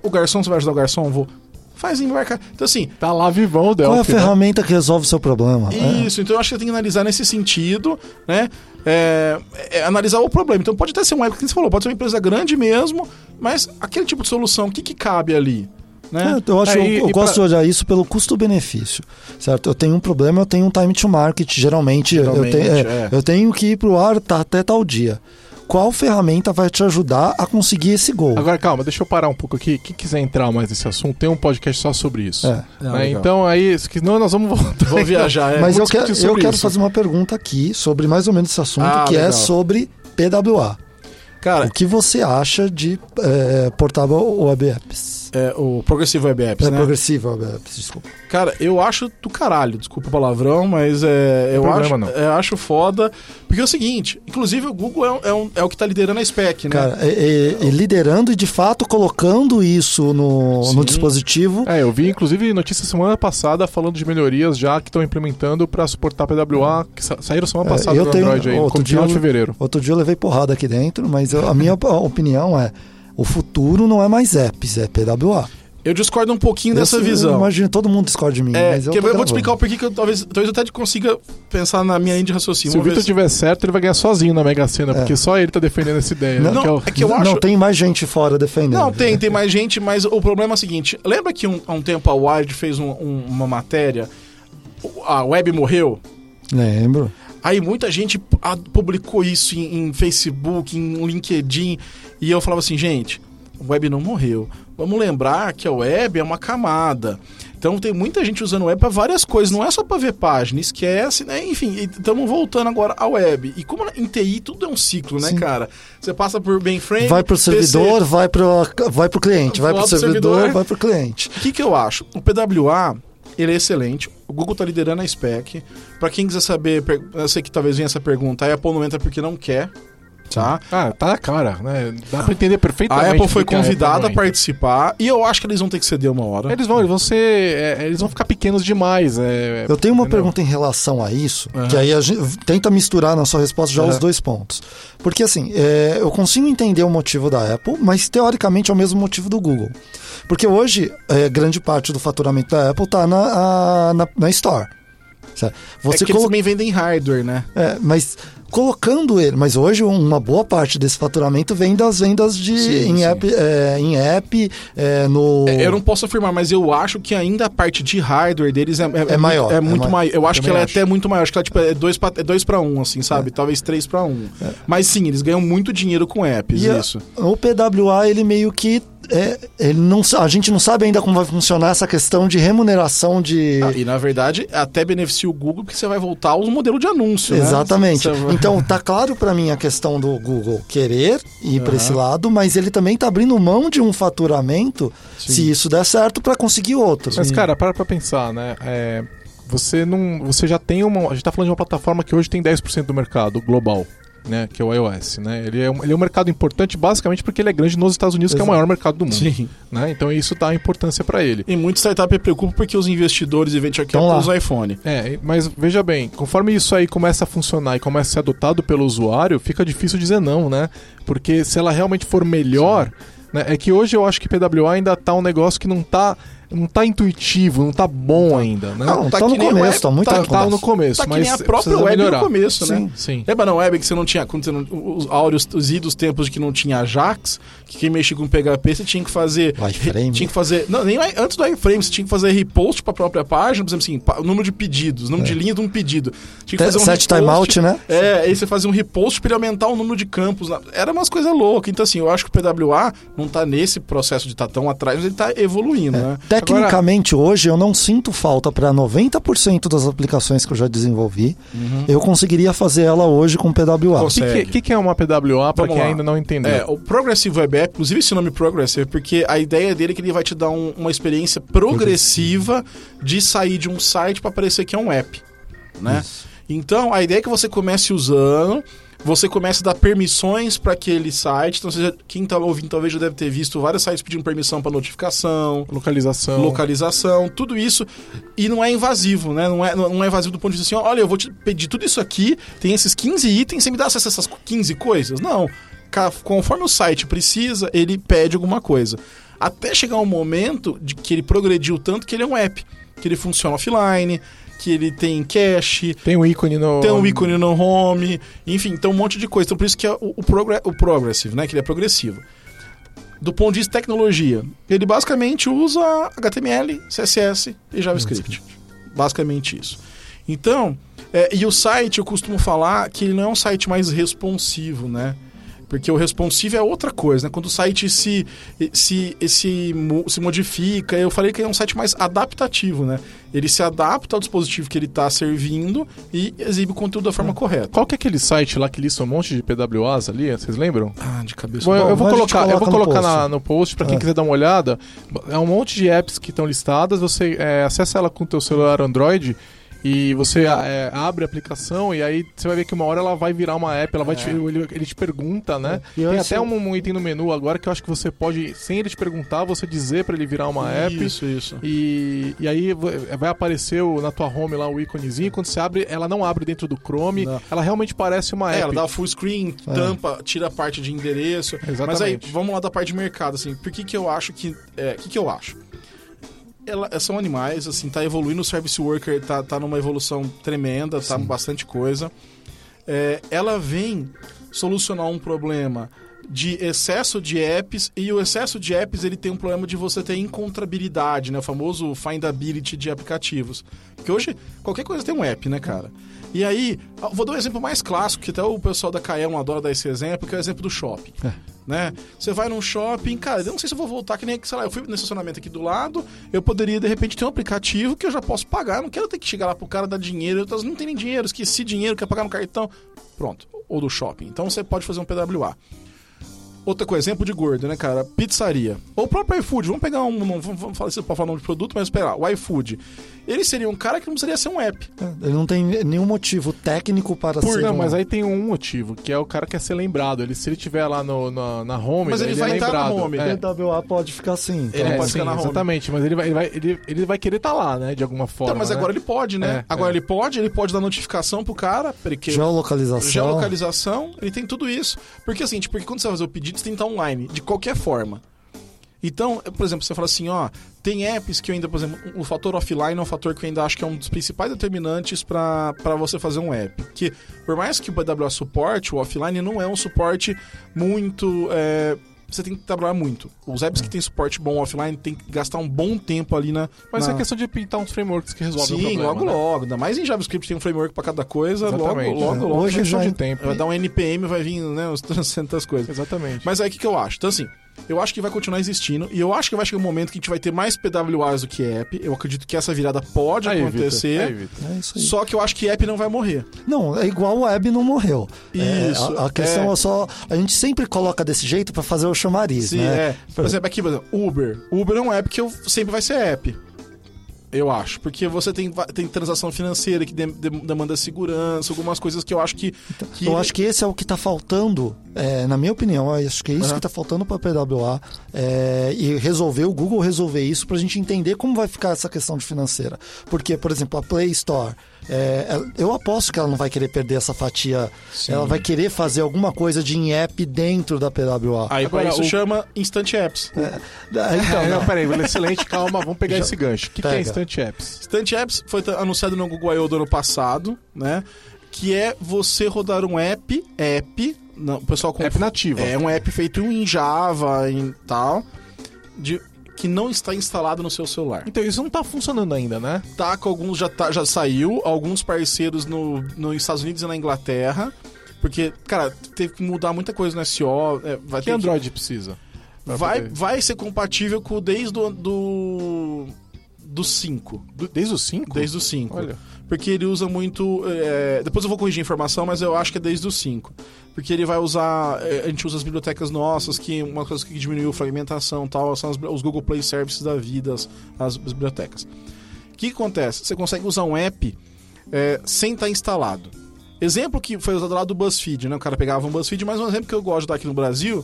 O garçom, você vai ajudar o garçom? Vou. Faz embarcar. Então, assim, Tá lá vivão o Qual é a Delphi. né? ferramenta que resolve o seu problema? É. isso, então eu acho que tem que analisar nesse sentido, né? É, é, analisar o problema. Então pode até ser um app que você falou, pode ser uma empresa grande mesmo, mas aquele tipo de solução, o que, que cabe ali? Né? É, eu acho, É, e- eu e gosto pra- de olhar isso pelo custo-benefício, certo? Eu tenho um problema, eu tenho um time to market, geralmente, Geralmente, eu, tenho, é, é. eu tenho que ir pro ar tá, até tal dia. Qual ferramenta vai te ajudar a conseguir esse gol? Agora, calma, deixa eu parar um pouco aqui. Quem quiser entrar mais nesse assunto, tem um podcast só sobre isso. É. Né? legal. Então, aí, se não, nós vamos voltar. Vou viajar, é. Mas eu vamos quero, eu quero fazer uma pergunta aqui sobre mais ou menos esse assunto, Ah, que é legal. sobre PWA. Cara, O que você acha de é, Portable Web Apps? É, o Progressive Web Apps, É, né? Progressive Web Apps, desculpa. Cara, eu acho do caralho, desculpa o palavrão, mas é, eu problema, acho, não. é, acho foda. Porque é o seguinte, inclusive o Google é, é, um- é o que tá liderando a spec, né? Cara, é- é- é liderando e de fato colocando isso no, no dispositivo. É, eu vi inclusive notícia semana passada falando de melhorias já que estão implementando para suportar PWA, que sa saíram semana É, passada eu no tenho- Android aí, outro no final dia de eu- fevereiro. Outro dia eu levei porrada aqui dentro, mas eu- a minha op- opinião é: o futuro não é mais apps, é PWA. Eu discordo um pouquinho dessa Eu- visão. Eu imagino todo mundo discorda de mim, É, mas eu, que eu vou te explicar o porquê que eu talvez, talvez eu até consiga pensar na minha linha de raciocínio. Se o Vitor tiver certo, ele vai ganhar sozinho na Mega Sena, É. porque só ele tá defendendo essa ideia. Não, né? Que é é que eu não, acho- tem mais gente fora defendendo. Não, tem, tem mais gente, mas o problema é o seguinte: lembra que um- há um tempo a Wired fez um- um- uma matéria, a web morreu? Lembro. Aí muita gente publicou isso em, em Facebook, em LinkedIn, e eu falava assim, gente, a web não morreu. Vamos lembrar que a web é uma camada. Então tem muita gente usando web para várias coisas, não é só para ver página, esquece, né? Enfim, estamos voltando agora à web. E como em TI tudo é um ciclo, né, Sim. cara? Você passa por mainframe, Vai pro PC. servidor, vai pro, vai pro cliente. Vai Volta pro servidor, servidor. vai pro cliente. O que, que eu acho? O PWA, ele é excelente. O Google tá liderando a spec. Para quem quiser saber, eu sei que talvez venha essa pergunta, a Apple não entra porque não quer. Tá? Ah, tá na cara, né? Dá pra entender perfeitamente. A Apple foi a convidada não a entra. participar e eu acho que eles vão ter que ceder uma hora. Eles vão, eles vão ser. é, eles vão ficar pequenos demais. é, Eu tenho uma entendeu? pergunta em relação a isso, Aham. que aí a gente tenta misturar na sua resposta já os Aham. dois pontos. Porque assim, é, eu consigo entender o motivo da Apple, mas teoricamente é o mesmo motivo do Google. Porque hoje, é, grande parte do faturamento da Apple está na, na, na Store. Certo? é Você que eles colo- também vendem hardware, né? é, mas colocando ele, mas hoje uma boa parte desse faturamento vem das vendas de Sim, em, sim. App, é, em app, é, no É, Eu não posso afirmar, mas eu acho que ainda a parte de hardware deles é, é, maior, É é muito maior. maior. Eu acho que Também ela é acho. até muito maior. Acho que ela tipo, é 2 pra, é dois pra 1, assim, sabe? Talvez 3 para 1. Mas sim, eles ganham muito dinheiro com apps, E a- isso. O PWA, ele meio que. É, ele não, a gente não sabe ainda como vai funcionar essa questão de remuneração de. Ah, e na verdade, até beneficia o Google porque você vai voltar aos modelos de anúncio. né? Exatamente. Vai- Então, tá claro pra mim a questão do Google querer ir pra Aham. esse lado, mas ele também tá abrindo mão de um faturamento, Sim. se isso der certo, pra conseguir outro. Mas, cara, para pra pensar, né? É, você não. Você já tem uma. A gente tá falando de uma plataforma que hoje tem 10% do mercado global. Né, que é o iOS, né? Ele é, um, ele é um mercado importante basicamente porque ele é grande nos Estados Unidos, que é o Exato. maior mercado do mundo. Sim. Né? Então isso dá importância para ele. E muito startup preocupa porque os investidores e venture Tão lá. capital usam iPhone. É, mas veja bem, conforme isso aí começa a funcionar e começa a ser adotado pelo usuário, fica difícil dizer não, né? Porque se ela realmente for melhor, né? É que hoje eu acho que PWA ainda tá um negócio que não tá, não tá intuitivo, não tá bom ainda, né? Não, tá tá, que no o começo, web- tá muito tá- no tá começo. no começo, Tá que mas nem a própria web melhorar. no começo, né? Sim. Sim. Lembra na web que você não tinha, quando você não, os áureos, os idos tempos de que não tinha Ajax, que quem mexia com PHP você tinha que fazer. O iframe. Tinha que fazer. Não, nem antes do iframe, você tinha que fazer repost pra própria página, por exemplo assim, pa- número de pedidos, número de linha de um pedido. Tinha que fazer um Set repost- timeout, né? É, aí você fazia um repost pra ele aumentar o número de campos. Era umas coisas loucas. Então, assim, eu acho que o PWA não tá nesse processo de estar tão atrás, mas ele tá evoluindo, né? Tecnicamente, hoje, eu não sinto falta para 90% das aplicações que eu já desenvolvi. Eu conseguiria fazer ela hoje com PWA. O que, que, que é uma PWA para quem lá. ainda não entendeu? É, o Progressive Web App, inclusive esse nome Progressive, porque a ideia dele é que ele vai te dar um- uma experiência progressiva de sair de um site para parecer que é um app, né? Então, a ideia é que você comece usando, você comece a dar permissões para aquele site. Então, já- quem tá ouvindo talvez já deve ter visto vários sites pedindo permissão para notificação, Localização. localização, tudo isso. E não é invasivo, né? Não é, não é invasivo do ponto de vista assim, olha, eu vou te pedir tudo isso aqui, tem esses 15 itens, você me dá acesso a essas 15 coisas? Não. Conforme o site precisa, ele pede alguma coisa. Até chegar um momento de que ele progrediu tanto que ele é um app. Que ele funciona offline, que ele tem cache, Tem um ícone no. tem um ícone no home, enfim, tem um monte de coisa. Então por isso que é o, o, progre- o progressive, né? Que ele é progressivo. Do ponto de vista de tecnologia, ele basicamente usa HTML, CSS e JavaScript. Basicamente isso. Então, é, e o site eu costumo falar que ele não é um site mais responsivo, né? Porque o responsive é outra coisa, né? Quando o site se, se, se, se modifica, eu falei que é um site mais adaptativo, né? Ele se adapta ao dispositivo que ele está servindo e exibe o conteúdo da forma correta. Qual que é aquele site lá que lista um monte de PWAs ali? Vocês lembram? Ah, de cabeça. Bom, eu, eu vou colocar, eu vou coloca no colocar post. na- no post para quem É. quiser dar uma olhada. É um monte de apps que estão listadas. Você é, acessa ela com o teu celular Android e você é, abre a aplicação e aí você vai ver que uma hora ela vai virar uma app. Ela vai te- ele, ele te pergunta, né? E Tem até eu- um, um item no menu agora que eu acho que você pode, sem ele te perguntar, você dizer para ele virar uma app. Isso, isso. E, e aí vai aparecer o- na tua home lá o íconezinho. Quando você abre, ela não abre dentro do Chrome. Não. Ela realmente parece uma É, app. ela dá full screen, tampa, tira a parte de endereço. Mas aí, Exatamente. vamos lá da parte de mercado, assim. Por que que eu acho que... É, que que eu acho? Ela, são animais, assim, tá evoluindo. O Service Worker tá, tá numa evolução tremenda, tá bastante coisa. É, ela vem solucionar um problema de excesso de apps e o excesso de apps ele tem um problema de você ter encontrabilidade, né? O famoso findability de aplicativos. Porque hoje qualquer coisa tem um app, né, cara? E aí, eu vou dar um exemplo mais clássico, que até o pessoal da Kaelon adora dar esse exemplo, que é o exemplo do shopping. Né? Você vai num shopping, cara, eu não sei se eu vou voltar, que nem, sei lá, eu fui no estacionamento aqui do lado, eu poderia, de repente, ter um aplicativo que eu já posso pagar, não quero ter que chegar lá pro cara dar dinheiro, eu não tenho nem dinheiro, esqueci dinheiro, quer pagar no cartão. Pronto, ou do shopping. Então você pode fazer um PWA. Outra coisa, exemplo de gordo, né, cara? Pizzaria. Ou o próprio iFood. Vamos pegar um. Não, vamos falar se pode falar nome de produto, mas espera lá, o iFood. Ele seria um cara que não precisaria ser um app. Ele não tem nenhum motivo técnico para Por, ser. não, um- mas aí tem um motivo, que é o cara quer ser lembrado. Ele, se ele tiver lá no, na, na home, Mas ele é vai entrar na lembrado. home. É. PWA pode ficar assim. Ele É, pode sim, ficar na home. exatamente, mas ele vai, ele, vai, ele, ele vai querer estar lá, né? De alguma forma. Então, mas né? agora ele pode, né? É, agora é. ele pode, ele pode dar notificação pro cara, porque Geolocalização. geolocalização, ele tem tudo isso. Porque assim, tipo, porque quando você vai fazer o pedido, você tem que estar online, de qualquer forma. Então, por exemplo, você fala assim, ó, tem apps que eu ainda, por exemplo, o fator offline é um fator que eu ainda acho que é um dos principais determinantes para você fazer um app. Que por mais que o BWA suporte, o offline não é um suporte muito. é, você tem que trabalhar muito. Os apps que tem suporte bom offline tem que gastar um bom tempo ali na. Mas na... é questão de pintar uns frameworks que resolvem o Sim, problema. logo né? logo. Ainda mais em JavaScript tem um framework pra cada coisa. Logo, Exatamente. logo, né? logo. Hoje é questão já- de tempo. Vai dar um NPM, vai vir, né, uns 300 coisas. Exatamente. Mas aí o que, que eu acho? Então, assim, eu acho que vai continuar existindo. E eu acho que vai chegar um momento que a gente vai ter mais PWAs do que app. Eu acredito que essa virada pode Aí, acontecer. Aí. É isso aí. Só que eu acho que app não vai morrer. Não, é igual o web não morreu. É, Isso, a, a questão é. é. só. A gente sempre coloca desse jeito pra fazer o chamariz, Sim, né? é. Por exemplo, aqui, por exemplo, Uber. Uber é um app que eu, sempre vai ser app. Eu acho. Porque você tem, tem transação financeira que dem- dem- demanda segurança, algumas coisas que eu acho que. que Eu acho que esse é o que está faltando, é, na minha opinião, acho que é isso Aham. que está faltando para a PWA é, e resolver, o Google resolver isso para a gente entender como vai ficar essa questão de financeira. Porque, por exemplo, a Play Store, é, ela- eu aposto que ela não vai querer perder essa fatia, ela vai querer fazer alguma coisa de em-app dentro da PWA. Aí Agora, isso o- chama Instant Apps. É, então, É, não, não. peraí, excelente, calma, vamos pegar Já- esse gancho. O que, que é. Instant Apps? Instant Apps foi anunciado no Google I.O. do ano passado, né? Que é você rodar um app, app, não, o pessoal com App nativa. É um app feito em Java e tal, de, que não está instalado no seu celular. Então, isso não tá funcionando ainda, né? Tá com alguns já tá, já saiu, alguns parceiros no, nos Estados Unidos e na Inglaterra, porque cara teve que mudar muita coisa no SEO, é, vai Que Android precisa? pra vai poder- vai ser compatível com desde o do do 5. Do- Desde o 5? Desde o 5. Olha. Porque ele usa muito. é, depois eu vou corrigir a informação, mas eu acho que é desde o 5. Porque ele vai usar. é, a gente usa as bibliotecas nossas, que uma coisa que diminuiu a fragmentação tal, são as- os Google Play Services da vida, as, as bibliotecas. O que, acontece? Você consegue usar um app é, sem estar instalado. Exemplo que foi usado lá do BuzzFeed, né? O cara pegava um BuzzFeed, mas um exemplo que eu gosto de dar aqui no Brasil,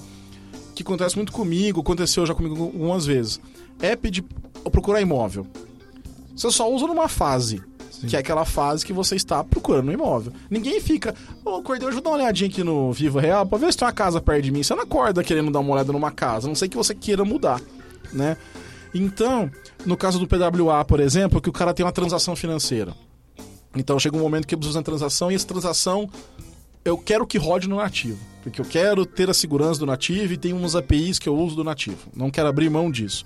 que acontece muito comigo, aconteceu já comigo algumas vezes. App de procurar imóvel. Você só usa numa fase. Que é aquela fase que você está procurando um imóvel. Ninguém fica, ô, hoje, vou dar uma olhadinha aqui no Vivo Real pra ver se tem uma casa perto de mim. Você não acorda querendo dar uma olhada numa casa, a não sei que você queira mudar, né? Então, no caso do PWA, por exemplo, que o cara tem uma transação financeira. Então chega um momento que eu preciso fazer uma transação e essa transação eu quero que rode no nativo. Porque eu quero ter a segurança do nativo e tem uns APIs que eu uso do nativo. Não quero abrir mão disso.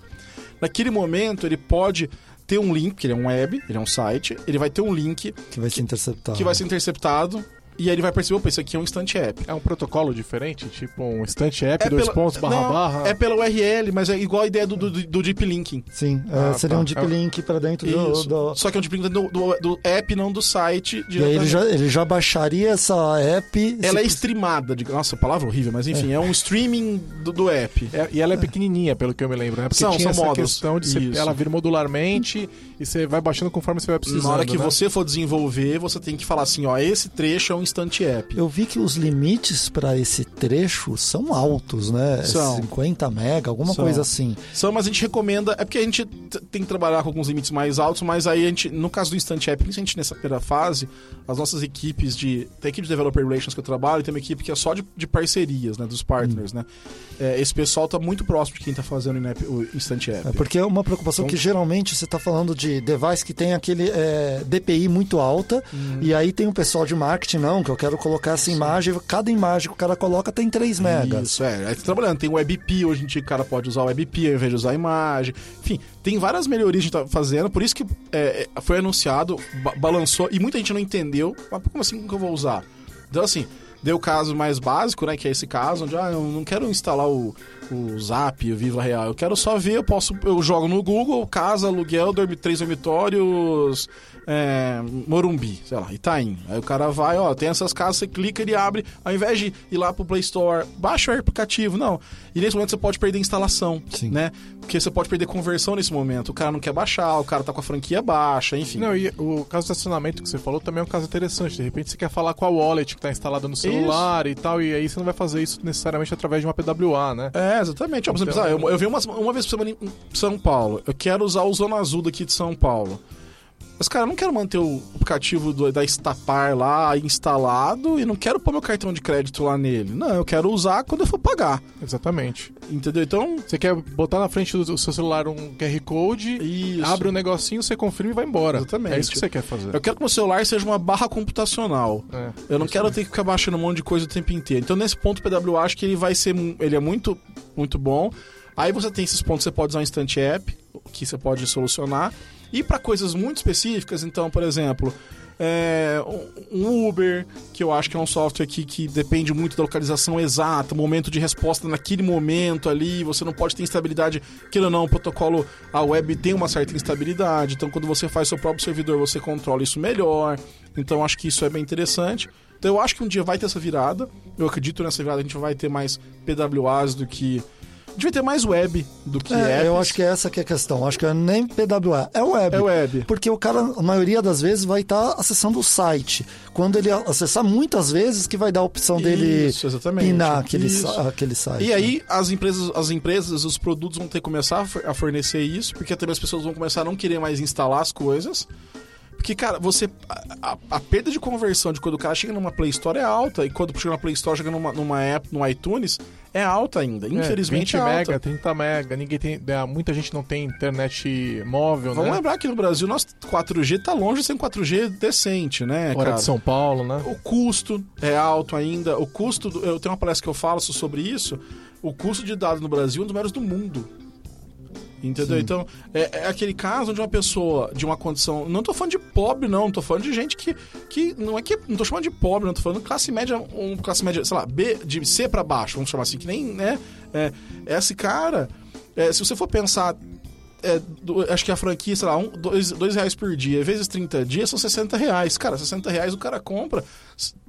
Naquele momento, ele pode ter um link, que ele é um web, ele é um site, ele vai ter um link que vai ser interceptado. que vai ser interceptado e aí ele vai perceber, opa, isso aqui é um instant app. É um protocolo diferente? Tipo um Instant App, É dois pela- pontos, barra não, barra? É pela URL, mas é igual a ideia do, do, do deep linking. Sim, é, Ah, seria tá. um deep É- link para dentro do, do- Só que é um deep link do, do, do app, não do site. E aí ele já, ele já baixaria essa app. Ela é se- streamada. De... Nossa, palavra horrível, mas enfim, é, um streaming do, do app. É, e ela é pequenininha, pelo que eu me lembro, né? Porque São- tinha são essa módulos. questão de Isso. ela vir modularmente e você vai baixando conforme você vai precisando. Na hora que né? você for desenvolver, você tem que falar assim, ó, esse trecho é um instant app. Eu vi que os limites para esse trecho são altos, né? São. 50 mega, alguma São. coisa assim. São, mas a gente recomenda. É porque a gente tem que trabalhar com alguns limites mais altos, mas aí a gente, no caso do Instant App, principalmente nessa primeira fase, as nossas equipes de. Tem a equipe de Developer Relations que eu trabalho, e tem uma equipe que é só de, de parcerias, né? Dos partners, né? É, esse pessoal tá muito próximo de quem tá fazendo o o Instant App. É porque é uma preocupação Então- que geralmente você está falando de device que tem aquele é, DPI muito alta, Uhum. e aí tem um pessoal de marketing, não, que eu quero colocar essa imagem, cada imagem que o cara coloca tem 3 megas. Isso, é. Aí tá trabalhando. Tem WebP, hoje em dia o cara pode usar o WebP ao invés de usar a imagem. Enfim, tem várias melhorias que a gente tá fazendo, por isso que é, é, foi anunciado, ba- balançou, e muita gente não entendeu. Mas como assim que eu vou usar? Então, assim, Deu o caso mais básico, né? Que é esse caso, onde ah, eu não quero instalar o, o Zap, o Viva Real. Eu quero só ver, eu posso. Eu jogo no Google, casa, aluguel, dormi, três dormitórios, é, Morumbi, sei lá, Itaim. Aí o cara vai, ó, tem essas casas, você clica, ele abre, ao invés de ir lá pro Play Store, baixa o aplicativo, não. E nesse momento você pode perder instalação, Sim. né? Porque você pode perder conversão nesse momento. O cara não quer baixar, o cara tá com a franquia baixa, enfim. Não, e o caso do estacionamento que você falou também é um caso interessante. De repente você quer falar com a wallet que está instalada no celular e tal, e aí você não vai fazer isso necessariamente através de uma PWA, né? É, exatamente. Então- ah, eu, eu venho uma, uma vez por semana em São Paulo. Eu quero usar o Zona Azul daqui de São Paulo. Mas, cara, eu não quero manter o aplicativo do- da Estapar lá instalado e não quero pôr meu cartão de crédito lá nele. Não, eu quero usar quando eu for pagar. Exatamente. Entendeu? Então. Você quer botar na frente do seu celular um QR Code, Isso. abre um negocinho, você confirma e vai embora. Exatamente. É isso que você quer fazer. Eu quero que meu celular seja uma barra computacional. É, Eu não quero aí. ter que ficar baixando um monte de coisa o tempo inteiro. Então, nesse ponto, o PWA acho que ele vai ser. Ele é muito, muito bom. Aí você tem esses pontos, você pode usar um Instant App, que você pode solucionar. E para coisas muito específicas, então, por exemplo, é, um- Uber, que eu acho que é um software aqui que depende muito da localização exata, momento de resposta naquele momento ali, você não pode ter instabilidade, queira ou não, o protocolo, a web tem uma certa instabilidade, então quando você faz seu próprio servidor, você controla isso melhor, então acho que isso é bem interessante. Então eu acho que um dia vai ter essa virada, eu acredito nessa virada, a gente vai ter mais PWAs do que... A gente vai ter mais web do que É, eu apps. acho que essa que é a questão. Acho que é nem PWA, é web. É web. Porque o cara, a maioria das vezes, vai estar acessando o site. Quando ele acessar, muitas vezes que vai dar a opção dele Isso, exatamente. pinar aquele, Isso. aquele site. E aí as empresas, as empresas, os produtos vão ter que começar a for- a fornecer isso, porque também as pessoas vão começar a não querer mais instalar as coisas. Porque, cara, você. A, a- a perda de conversão de quando o cara chega numa Play Store é alta, e quando chega numa Play Store, chega numa, numa app, no iTunes, é alta ainda. Infelizmente é, é, 20 alta. mega, 30 mega, ninguém tem, é, muita gente não tem internet móvel, Vamos né? lembrar que no Brasil nosso 4G tá longe de ser um 4G decente, né? Cara? de São Paulo, né? O custo é alto ainda. O custo, do- eu tenho uma palestra que eu falo sobre isso. O custo de dados no Brasil é um dos maiores do mundo. Entendeu? Então, é, é aquele caso onde uma pessoa de uma condição. Não tô falando de pobre, não. Tô falando de gente que. que não é que. Não tô chamando de pobre, não. Tô falando classe média. Um, classe média, sei lá, B, de C pra baixo, vamos chamar assim, que nem, né? É, esse cara. é, se você for pensar. é, do- acho que a franquia, sei lá, um, dois, dois reais por dia, vezes 30 dias, são 60 reais. Cara, 60 reais o cara compra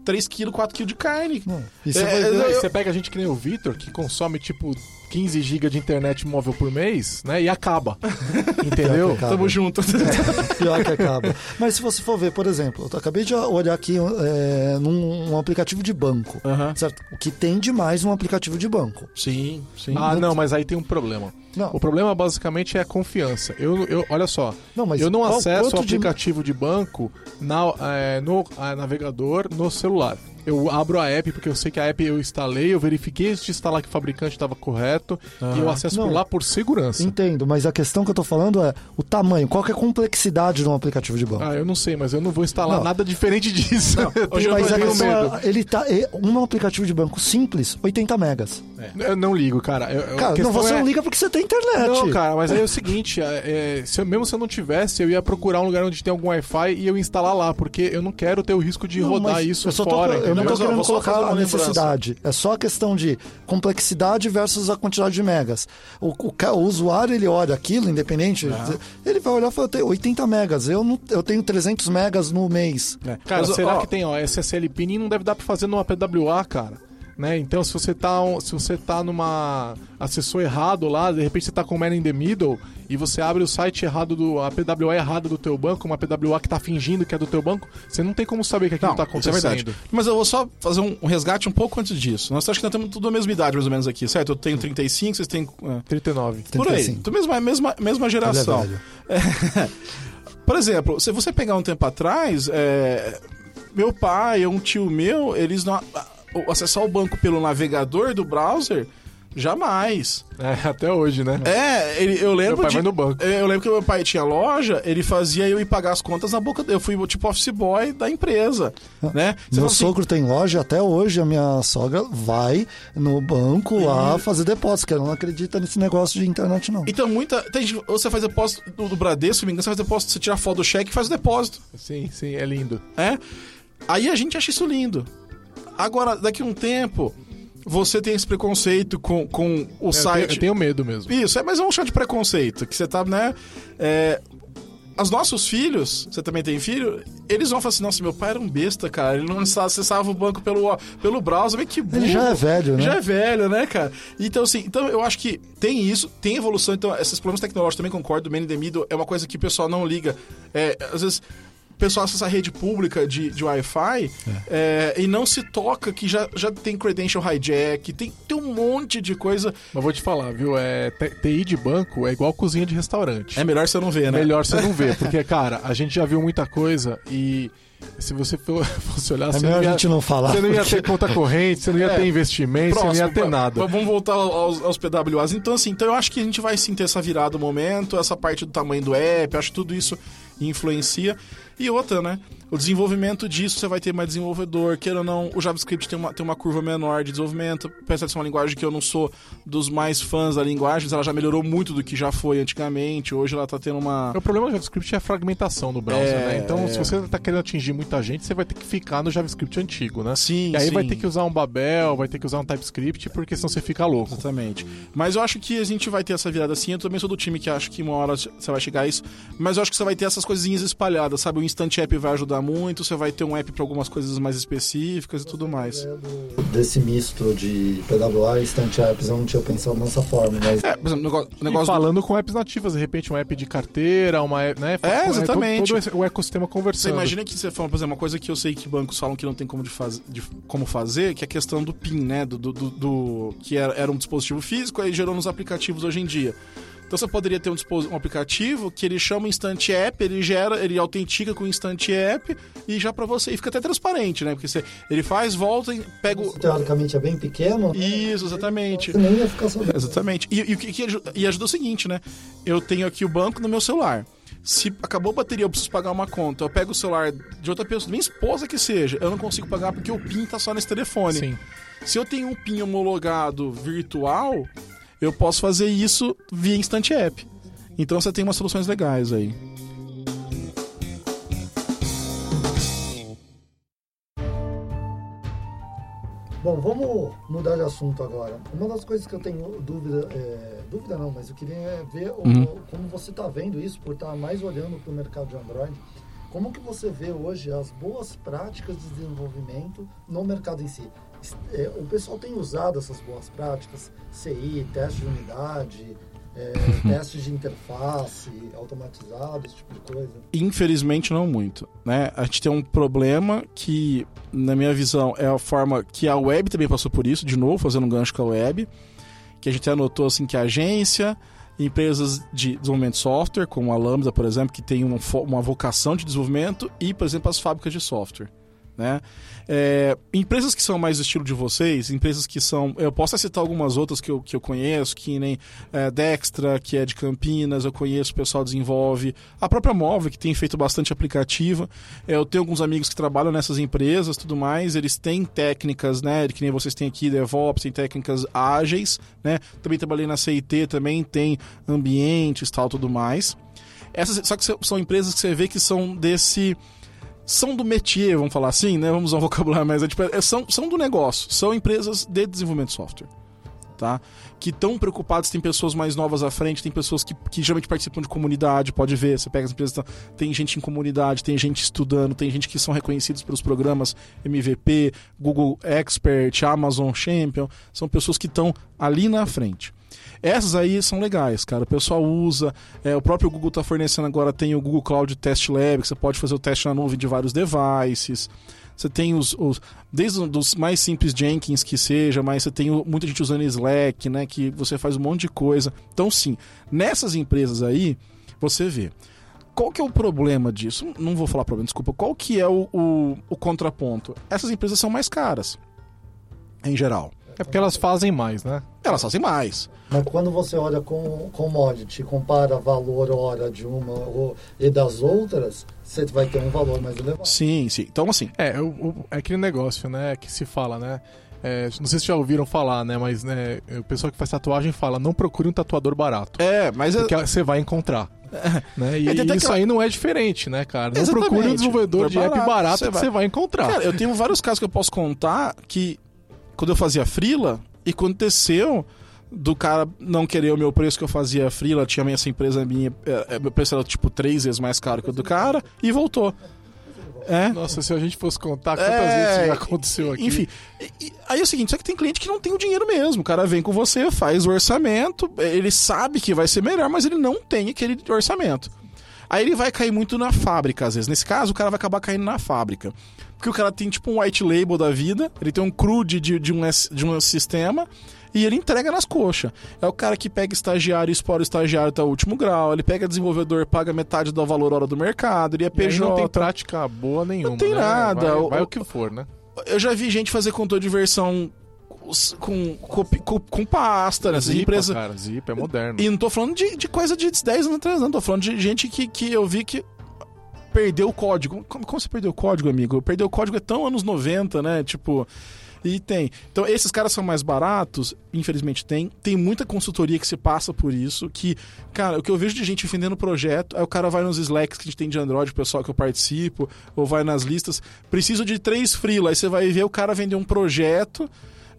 3 quilos, 4 quilos de carne. E você É, vai é, Aí você pega gente que nem o Vitor, que consome tipo 15 GB de internet móvel por mês, né? E acaba. Entendeu? acaba. Tamo junto. Pior que acaba. Mas se você for ver, por exemplo, eu acabei de olhar aqui é, num um aplicativo de banco. Certo? O que tem demais um aplicativo de banco. Sim, sim. Ah, não, mas aí tem um problema. Não. O problema basicamente é a confiança. Eu, eu, olha só, Não, mas eu não qual- acesso o quanto de- aplicativo de... banco na, é, no navegador no celular. Eu abro a app porque eu sei que a app eu instalei, eu verifiquei de instalar que o fabricante estava correto e eu acesso Não. por lá por segurança. Entendo, mas a questão que eu tô falando é o tamanho, qual que é a complexidade de um aplicativo de banco. Ah, eu não sei, mas eu não vou instalar Não. nada diferente disso. eu hoje mas eu tenho questão medo. é, ele tá. é, Um aplicativo de banco simples, 80 megas. Eu não ligo, cara. Eu- Cara, não, você é- não liga porque você tem internet. Não, cara, mas aí é o seguinte, é, é, se eu- mesmo se eu não tivesse, eu ia procurar um lugar onde tem algum Wi-Fi e eu instalar lá, porque eu não quero ter o risco de Não, rodar isso eu só tô- fora. eu não ó, querendo colocar a lembrança. necessidade. É só a questão de complexidade versus a quantidade de megas. O, o o usuário, ele olha aquilo, independente, ele vai olhar e fala, eu tenho 80 megas, eu, não, eu tenho 300 megas no mês. É. Cara, Mas, será ó, que tem, ó, SSL pinning não deve dar pra fazer numa PWA, cara. Né? Então, se você tá um- se você tá numa acessou errado lá, de repente você tá com o man in the middle e você abre o site errado do a PWA errada do teu banco, uma PWA que tá fingindo que é do teu banco, você não tem como saber que aquilo Não, tá isso é acontecendo. verdade. Mas eu vou só fazer um, resgate um pouco antes disso. Nós acho que nós temos tudo a mesma idade, mais ou menos, aqui, certo? Eu tenho 35, vocês têm. é, 39. por aí. 35. Então, mesma, mesma, mesma geração. É. Por exemplo, se você pegar um tempo atrás, é, meu pai ou um tio meu, eles não. Acessar o banco pelo navegador do browser, jamais. É, até hoje, né? É, ele- eu lembro Meu pai de, vai no banco. é, Eu lembro que meu pai tinha loja, ele fazia eu ir pagar as contas na boca dele. Eu fui tipo office boy da empresa, né? Você Meu assim, sogro tem loja, até hoje a minha sogra vai no banco lá fazer depósito, que ela não acredita nesse negócio de internet, não. Então, muita. Tem gente, você faz depósito do, do Bradesco, se não me engano, você faz depósito, você tira a foto do cheque e faz o depósito. Sim, sim, é lindo. É? Aí a gente acha isso lindo. Agora, daqui a um tempo, você tem esse preconceito com, com o Eu site. tenho, eu tenho medo mesmo. Isso, é mais um chá de preconceito. Que você tá, né? É, os nossos filhos, você também tem filho, eles vão falar assim, nossa, meu pai era um besta, cara. Ele não acessava o banco pelo, pelo browser, mas que burro. Ele já é velho, né? Já é velho, né, cara? Então, assim, então eu acho que tem isso, tem evolução. Então, esses problemas tecnológicos também concordo. O Man in the Middle é uma coisa que o pessoal não liga. É, às vezes pessoal acessa a rede pública de, de Wi-Fi é, e não se toca que já, já tem credential hijack, tem, tem um monte de coisa. Mas vou te falar, viu? É, TI de banco é igual cozinha de restaurante. É melhor você não ver, né? melhor você não ver, porque, cara, a gente já viu muita coisa e se você fosse olhar, É você, melhor não a ia, gente não falar. você não ia porque- ter conta corrente, você não ia É. ter investimento, você não ia ter nada. Vamos voltar aos, aos PWAs. Então, assim, então eu acho que a gente vai sim ter essa virada no momento, essa parte do tamanho do app, acho que tudo isso influencia. E outra, né? O desenvolvimento disso, você vai ter mais desenvolvedor. Queira ou não, o JavaScript tem uma, tem uma curva menor de desenvolvimento. Apesar de ser uma linguagem que eu não sou dos mais fãs da linguagem, ela já melhorou muito do que já foi antigamente. Hoje ela tá tendo uma. O problema do JavaScript é a fragmentação do browser, É, né? Então, é. se você tá querendo atingir muita gente, você vai ter que ficar no JavaScript antigo, né? Sim, E aí sim. vai ter que usar um Babel, vai ter que usar um TypeScript, porque senão você fica louco. Exatamente. Mas eu acho que a gente vai ter essa virada assim. Eu também sou do time que acha que uma hora você vai chegar a isso. Mas eu acho que você vai ter essas coisinhas espalhadas, sabe? O Instant App vai ajudar muito. Você vai ter um app para algumas coisas mais específicas e tudo mais. Desse misto de PWA e Instant Apps, eu não tinha pensado nessa forma, mas É, por exemplo, o negócio, E do- falando com apps nativas, de repente um app de carteira, uma app, né? É, todo- exatamente. Todo, esse- o ecossistema Você conversando. imagina que você fala, por exemplo, uma coisa que eu sei que bancos falam que não tem como, de faz, de- como fazer, que é a questão do PIN, né? Do, do, do- do- que era, era um dispositivo físico, aí gerou nos aplicativos hoje em dia. Então você poderia ter um, um aplicativo que ele chama Instant App, ele gera, ele autentica com o Instant App e já pra você. E fica até transparente, né? Porque você, ele faz, volta e pega o. teoricamente é bem pequeno. né? Isso, exatamente. Você nem ia ficar sabendo. Exatamente. E, e o que, que ajuda, e ajuda o seguinte, né? Eu tenho aqui o banco no meu celular. Se acabou a bateria, eu preciso pagar uma conta. Eu pego o celular de outra pessoa, minha esposa que seja, eu não consigo pagar porque o PIN tá só nesse telefone. Sim. Se eu tenho um PIN homologado virtual, eu posso fazer isso via Instant App. Então você tem umas soluções legais aí. Bom, vamos mudar de assunto agora. Uma das coisas que eu tenho dúvida, é, dúvida não, mas eu queria é ver o- Uhum. como você está vendo isso, por estar mais olhando para o mercado de Android. Como que você vê hoje as boas práticas de desenvolvimento no mercado em si? É, o pessoal tem usado essas boas práticas, CI, teste de unidade, é, testes de interface, automatizado, esse tipo de coisa. Infelizmente não muito, né? A gente tem um problema que, na minha visão, é a forma que a web também passou por isso, de novo, fazendo um gancho com a web, que a gente anotou assim que a agência, empresas de desenvolvimento de software, como a Lambda, por exemplo, que tem uma, uma vocação de desenvolvimento, e, por exemplo, as fábricas de software. Né? É, empresas que são mais do estilo de vocês, empresas que são. Eu posso citar algumas outras que eu, que eu conheço, que nem é, Dextra, que é de Campinas, eu conheço, o pessoal desenvolve. A própria Móvel, que tem feito bastante aplicativo. É, eu tenho alguns amigos que trabalham nessas empresas tudo mais. Eles têm técnicas, né? Que nem vocês têm aqui, DevOps, tem técnicas ágeis, né? Também trabalhei na CIT, também tem ambientes tal, tudo mais. Essas, só que são empresas que você vê que são desse são do métier, vamos falar assim, né? Vamos usar um vocabulário mais. É, tipo, é, são, são do negócio, são empresas de desenvolvimento de software. Tá? Que estão preocupados, tem pessoas mais novas à frente, tem pessoas que, que geralmente participam de comunidade, pode ver, você pega as empresas, tem gente em comunidade, tem gente estudando, tem gente que são reconhecidos pelos programas MVP, Google Expert, Amazon Champion, são pessoas que estão ali na frente. Essas aí são legais, cara. O pessoal usa. É, o próprio Google está fornecendo agora, tem o Google Cloud Test Lab, que você pode fazer o teste na nuvem de vários devices. Você tem os, os desde os mais simples Jenkins que seja, mas você tem muita gente usando Slack, né? Que você faz um monte de coisa. Então, sim, nessas empresas aí, você vê. Qual que é o problema disso? Não vou falar problema, desculpa. Qual que é o, o, o contraponto? Essas empresas são mais caras, em geral. É porque elas fazem mais, né? Elas fazem mais. Mas quando você olha com commodity, compara valor hora de uma ou- e das outras, você vai ter um valor mais elevado. Sim, sim. Então, assim, É, o, o- é aquele negócio, né, que se fala, né? É, não sei se vocês já ouviram falar, né? Mas né, o pessoal que faz tatuagem fala, não procure um tatuador barato. é, mas é, Porque você vai encontrar. né? E, É, isso aquela- aí não é diferente, né, cara? Não Exatamente. procure um desenvolvedor de app barato, barato você que vai- você vai encontrar. Cara, eu tenho vários casos que eu posso contar que quando eu fazia frila e aconteceu do cara não querer o meu preço que eu fazia frila, tinha essa empresa minha, é, é, meu preço era tipo três vezes mais caro que o do cara e voltou. É. Nossa, se a gente fosse contar quantas É, vezes isso já aconteceu aqui. Enfim, e- e- aí é o seguinte, só que tem cliente que não tem o dinheiro mesmo. O cara vem com você, faz o orçamento, ele sabe que vai ser melhor, mas ele não tem aquele orçamento. Aí ele vai cair muito na fábrica, às vezes. Nesse caso, o cara vai acabar caindo na fábrica. Porque o cara tem tipo um white label da vida, ele tem um crude de, de, um, de um sistema e ele entrega nas coxas. É o cara que pega estagiário e explora o estagiário até o último grau, ele pega desenvolvedor, paga metade do valor hora do mercado, ele é E PJ. não tem prática boa nenhuma. tem né? nada. Vai, O- vai o- o que for, né? Eu já vi gente fazer controle de versão com, com, com, com pasta, nessas Zipa, empresas. cara, Zipa é moderno. E não tô falando de, de coisa de 10 anos atrás, não. Tô falando de gente que, que eu vi que perdeu o código. Como, como você perdeu o código, amigo? Perdeu o código é tão anos 90, né? Tipo. E tem. Então, esses caras são mais baratos, infelizmente tem. Tem muita consultoria que se passa por isso. Que, cara, o que eu vejo de gente vendendo projeto, aí o cara vai nos Slacks que a gente tem de Android, o pessoal que eu participo, ou vai nas listas. Preciso de três freela. Aí você vai ver o cara vender um projeto.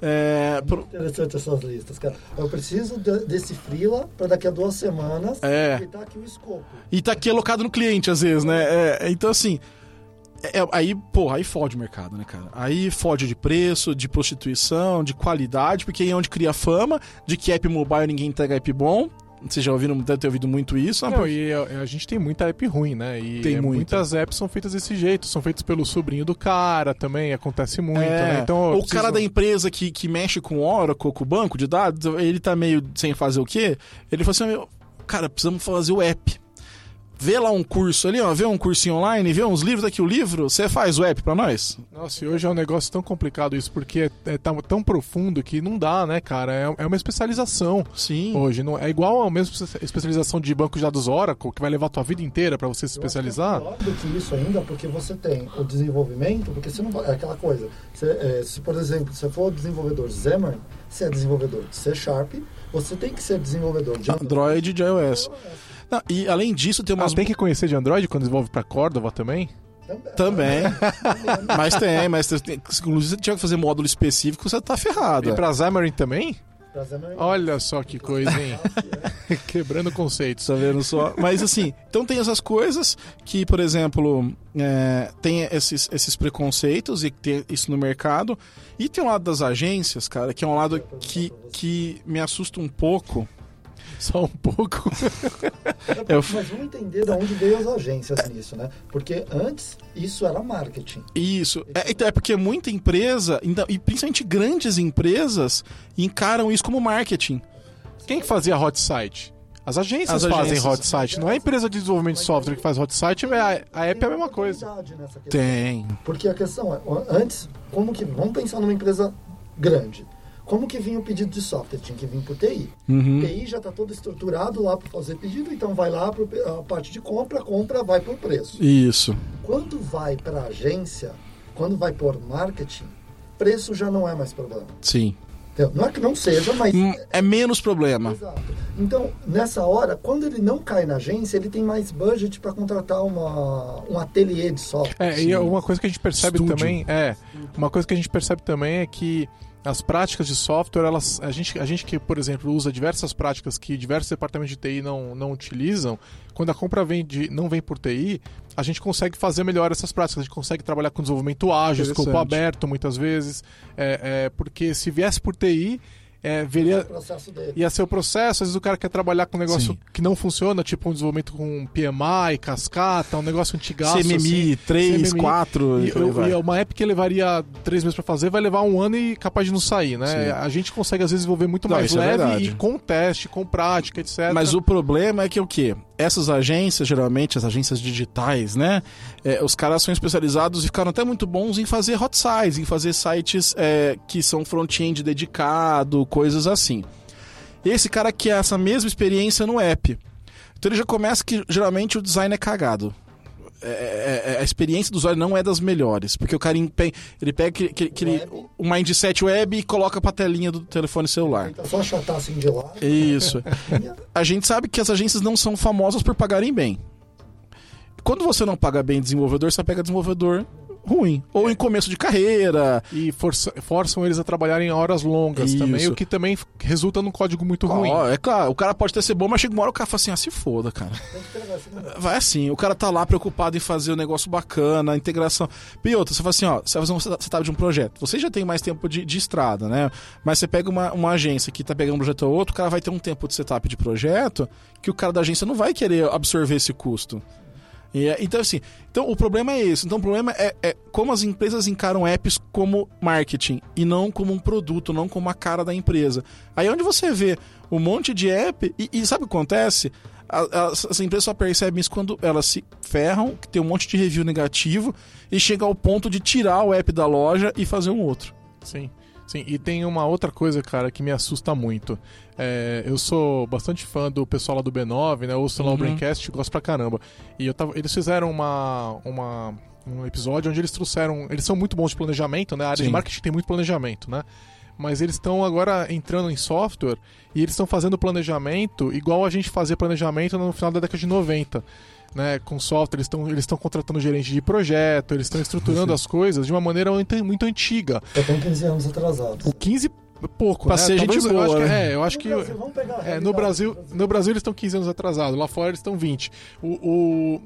É, Interessante essas listas, cara. Eu preciso de- desse freela para daqui a duas semanas É. e tá aqui o escopo. E tá aqui alocado no cliente, às vezes, né? É, então, assim. é- aí, porra, aí fode o mercado, né, cara? Aí fode de preço, de prostituição, de qualidade, porque aí é onde cria fama de que app mobile ninguém entrega app bom. Vocês já ouviram, deve ter ouvido muito isso. Ah, Não, pô, e a, a gente tem muita app ruim, né? E Tem é, muita. muitas apps são feitas desse jeito, são feitas pelo sobrinho do cara também, acontece muito, é, né? Então, o preciso- cara da empresa que, que mexe com Oracle, com o banco de dados, ele tá meio sem fazer o quê? Ele falou assim: cara, precisamos fazer o app. Vê lá um curso ali, ó, vê um cursinho online, vê uns livros daqui o livro, você faz o app pra nós? Nossa, e hoje é um negócio tão complicado isso, porque é, é tão, tão profundo que não dá, né, cara? É, é uma especialização. Sim. Hoje, não, é igual a mesma espe- especialização de banco de dados Oracle, que vai levar a tua vida inteira pra você se especializar. Eu acho que é pior do que isso ainda, porque você tem o desenvolvimento, porque você não vai- é aquela coisa. Você, é, se, por exemplo, você for desenvolvedor Xamarin, você é desenvolvedor de C Sharp, você tem que ser desenvolvedor de Android e de iOS. Não, e além disso, tem Ah, umas. tem que conhecer de Android quando desenvolve pra Cordova também? Também. mas tem, mas tem, inclusive você tinha que fazer módulo específico, você tá ferrado. E pra Xamarin também? Pra Xamarin, Olha só que coisa, hein? Quebrando conceitos. Tá vendo só? Mas assim, então tem essas coisas que, por exemplo, é, tem esses, esses preconceitos e tem isso no mercado. E tem o lado das agências, cara, que é um lado que, que me assusta um pouco. Só um pouco. Eu- Mas vamos entender de onde veio as agências nisso, né? Porque antes isso era marketing. Isso. É, então, é porque muita empresa, e principalmente grandes empresas, encaram isso como marketing. Quem que fazia hot site? As agências, As fazem agências. hot site, não é a empresa de desenvolvimento de software que faz hot site, é a, a app é a mesma coisa. Oportunidade nessa questão. Tem. Porque a questão é, antes, como que. Vamos pensar numa empresa grande. Como que vinha o pedido de software? Tinha que vir por TI. Uhum. TI já está todo estruturado lá para fazer pedido, então vai lá para a parte de compra, compra, vai por preço. Isso. Quando vai para agência, quando vai por marketing, preço já não é mais problema. Sim. Não é que não seja, mas. Hum, É menos problema. Exato. Então, nessa hora, quando ele não cai na agência, ele tem mais budget para contratar uma, um ateliê de software. É, e uma coisa que a gente percebe Estúdio. também é, uma coisa que a gente percebe também é que as práticas de software, elas, a gente, a gente que, por exemplo, usa diversas práticas que diversos departamentos de TI não, não utilizam, quando a compra vem de, não vem por TI, a gente consegue fazer melhor essas práticas, a gente consegue trabalhar com desenvolvimento ágil, escopo aberto muitas vezes, é, é, porque se viesse por TI, é, o veria, processo dele. ia ser o processo, às vezes o cara quer trabalhar com um negócio Sim. que não funciona, tipo um desenvolvimento com PMI, cascata, um negócio antigaço. CMMI, assim. 3, CMMI. 4, E, e vai. e uma app que levaria três meses pra fazer vai levar um ano e capaz de não sair, né? Sim. A gente consegue às vezes desenvolver muito Não, mais é leve verdade. e com teste, com prática, etc. Mas o problema é que o quê? Essas agências, geralmente, as agências digitais, né? É, os caras são especializados e ficaram até muito bons em fazer hot sites, em fazer sites é, que são front-end dedicado, coisas assim. Esse cara quer essa mesma experiência no app. Então ele já começa que geralmente o design é cagado. é, é, a experiência do usuário não é das melhores. Porque o cara ele pega aquele, aquele- aquele- o mindset web e coloca pra telinha do telefone celular. Só achatar assim de lá. Isso. A gente sabe que as agências não são famosas por pagarem bem. Quando você não paga bem desenvolvedor, você pega desenvolvedor ruim. Ou em começo de carreira. E força- forçam eles a trabalharem em horas longas Isso. também, o que também resulta num código muito ruim. Ó, é claro, o cara pode ter ser bom, mas chega uma hora o cara fala assim: ah, se foda, cara. Vai assim, o cara tá lá preocupado em fazer um negócio bacana, a integração. Outra, você fala assim: ó, você vai fazer um setup de um projeto. Você já tem mais tempo de, de estrada, né? Mas você pega uma, uma agência que tá pegando um projeto ou outro, o cara vai ter um tempo de setup de projeto que o cara da agência não vai querer absorver esse custo. E é- então, assim, então o problema é esse. Então, o problema é, é como as empresas encaram apps como marketing e não como um produto, não como a cara da empresa. Aí é onde você vê um monte de app e, e sabe o que acontece? As, as empresas só percebem isso quando elas se ferram, que tem um monte de review negativo e chega ao ponto de tirar o app da loja e fazer um outro. Sim, sim. E tem uma outra coisa, cara, que me assusta muito. É, eu sou bastante fã do pessoal lá do B9, né? Ouço lá o Uhum. Braincast, gosto pra caramba. E eu tava, eles fizeram uma, uma, um episódio onde eles trouxeram. Eles são muito bons de planejamento, né? A área Sim. de marketing tem muito planejamento, né? Mas eles estão agora entrando em software e eles estão fazendo planejamento igual a gente fazia planejamento no final da década de 90. Né, com software, eles estão eles estão contratando gerente de projeto, eles estão estruturando as coisas de uma maneira muito, muito antiga. Já estão 15 anos atrasados. O 15 pouco, Pra né? ser Talvez gente eu acho boa, que, né? É, eu acho que No Brasil, vamos pegar a é, no Brasil, no Brasil eles estão 15 anos atrasados, lá fora eles estão 20. O, o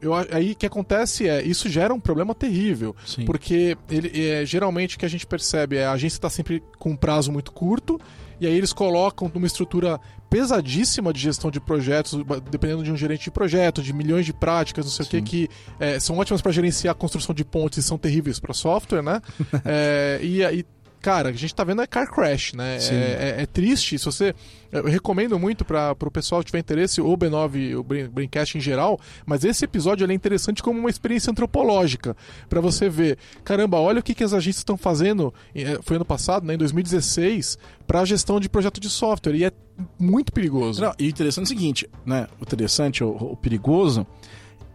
eu, aí o que acontece é, isso gera um problema terrível, Sim. porque ele, é, geralmente o que a gente percebe é a agência está sempre com um prazo muito curto, e aí eles colocam numa estrutura pesadíssima de gestão de projetos, dependendo de um gerente de projeto, de milhões de práticas, não sei o que, Sim. que é, são ótimas para gerenciar a construção de pontes e são terríveis para software, né? É, e aí, cara, a gente tá vendo é car crash, né? É, é- é triste. Se você. Eu recomendo muito para o pessoal que tiver interesse, o B9, o Braincast em geral, mas esse episódio é interessante como uma experiência antropológica, para você ver, caramba, olha o que, que as agências estão fazendo, eh, foi ano passado, né, em 2016, para a gestão de projeto de software, e é muito perigoso. Não, e o interessante é o seguinte, né? O interessante, o, o perigoso,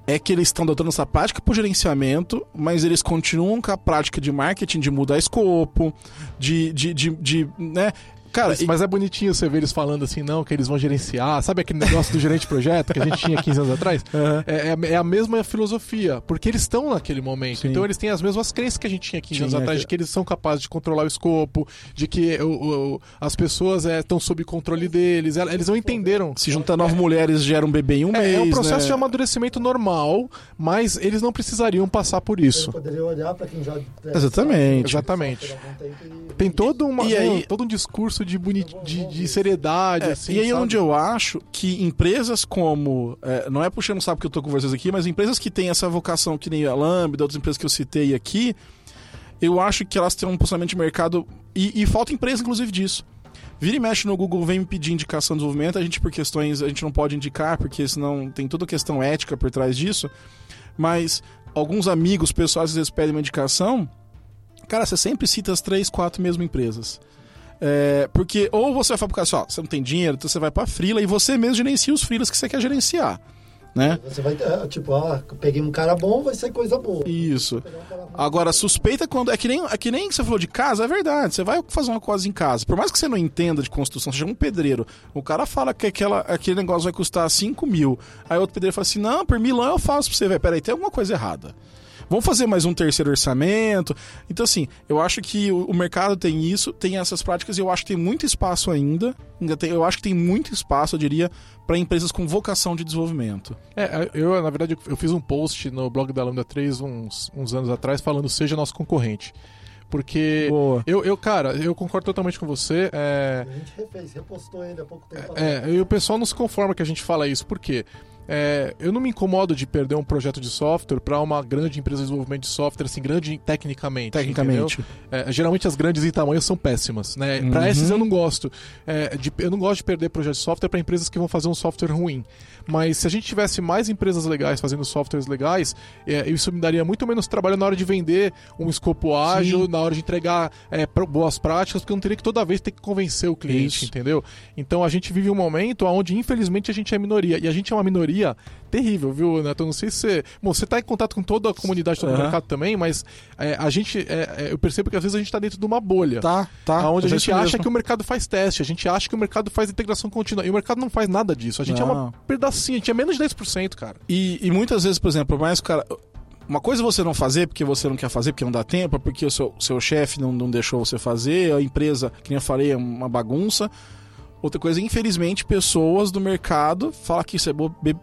é que eles estão adotando essa prática por gerenciamento, mas eles continuam com a prática de marketing, de mudar escopo, de. de, de, de, né? Cara, Mas, mas é bonitinho você ver eles falando assim, não, que eles vão gerenciar. Sabe aquele negócio do gerente de projeto que a gente tinha 15 anos atrás? Aham. É, é- é a mesma filosofia, porque eles estão naquele momento. Sim. então eles têm as mesmas crenças que a gente tinha 15 anos atrás, que- de que eles são capazes de controlar o escopo, de que o- o- as pessoas estão sob controle deles. Eles não entenderam. se juntar nove mulheres gera um bebê em um É, mês. é um processo né? de amadurecimento normal, mas eles não precisariam passar por isso. poderia olhar para quem já. Exatamente. Exatamente. E- Tem todo, uma, E aí- um- todo um discurso de, boni de, de seriedade, É, assim. e aí sabe? onde eu acho que empresas como. é, não é puxando sapo que eu tô com vocês aqui, mas empresas que têm essa vocação, que nem a Lambda, outras empresas que eu citei aqui, eu acho que elas têm um posicionamento de mercado. E, e falta empresa, inclusive, disso. Vira e mexe no Google, vem me pedir indicação de desenvolvimento, a gente, por questões, a gente não pode indicar, porque senão tem toda a questão ética por trás disso. Mas alguns amigos pessoais às vezes pedem uma indicação. Cara, você sempre cita as três, quatro mesmas empresas. É, porque ou você vai falar pro cara assim, ó, você não tem dinheiro, então você vai pra frila e você mesmo gerencia os frilas que você quer gerenciar, né? Você vai, é, tipo, ah, peguei um cara bom, vai ser coisa boa. Isso. Um. Agora, suspeita quando. É que, nem, é que nem você falou de casa, é verdade. Você vai fazer uma coisa em casa. Por mais que você não entenda de construção, seja um pedreiro. O cara fala que aquela, aquele negócio vai custar 5 mil. Aí outro pedreiro fala assim: não, por milão eu faço pra você, velho. Peraí, tem alguma coisa errada. Vamos fazer mais um terceiro orçamento. Então, assim, eu acho que o, o mercado tem isso, tem essas práticas e eu acho que tem muito espaço ainda. ainda tem, eu acho que tem muito espaço, eu diria, para empresas com vocação de desenvolvimento. É, eu, na verdade, eu fiz um post no blog da Lambda 3 uns, uns anos atrás falando seja nosso concorrente. Porque Boa. eu, eu, cara, eu concordo totalmente com você. É, A gente refez, repostou ele há pouco tempo. é, e o pessoal não se conforma que a gente fala isso. Por quê? É, eu não me incomodo de perder um projeto de software para uma grande empresa de desenvolvimento de software, assim, grande tecnicamente. Tecnicamente. É, geralmente as grandes em tamanho são péssimas, né? Uhum. Para esses eu não gosto. É, de- eu não gosto de perder projetos de software para empresas que vão fazer um software ruim. Mas se a gente tivesse mais empresas legais fazendo softwares legais, é, isso me daria muito menos trabalho na hora de vender um escopo ágil, na hora de entregar é, boas práticas, porque eu não teria que toda vez ter que convencer o cliente, Isso. entendeu? Então a gente vive um momento onde, infelizmente, a gente é minoria. E a gente é uma minoria pandemia terrível, viu, Neto? Não sei se você. Bom, você tá em contato com toda a comunidade, todo o Uhum. mercado também, mas é, a gente. é, é, eu percebo que às vezes a gente tá dentro de uma bolha. Tá, tá. Onde a é gente acha mesmo. que o mercado faz teste, a gente acha que o mercado faz integração contínua. E o mercado não faz nada disso. A gente é Não. uma pedacinho, a gente é menos de 10%, cara. E, e muitas vezes, por exemplo, mais o cara. Uma coisa é você não fazer porque você não quer fazer, porque não dá tempo, é porque o seu, seu chefe não, não deixou você fazer, a empresa, que nem eu falei, é uma bagunça. Outra coisa, infelizmente, pessoas do mercado falam que isso é,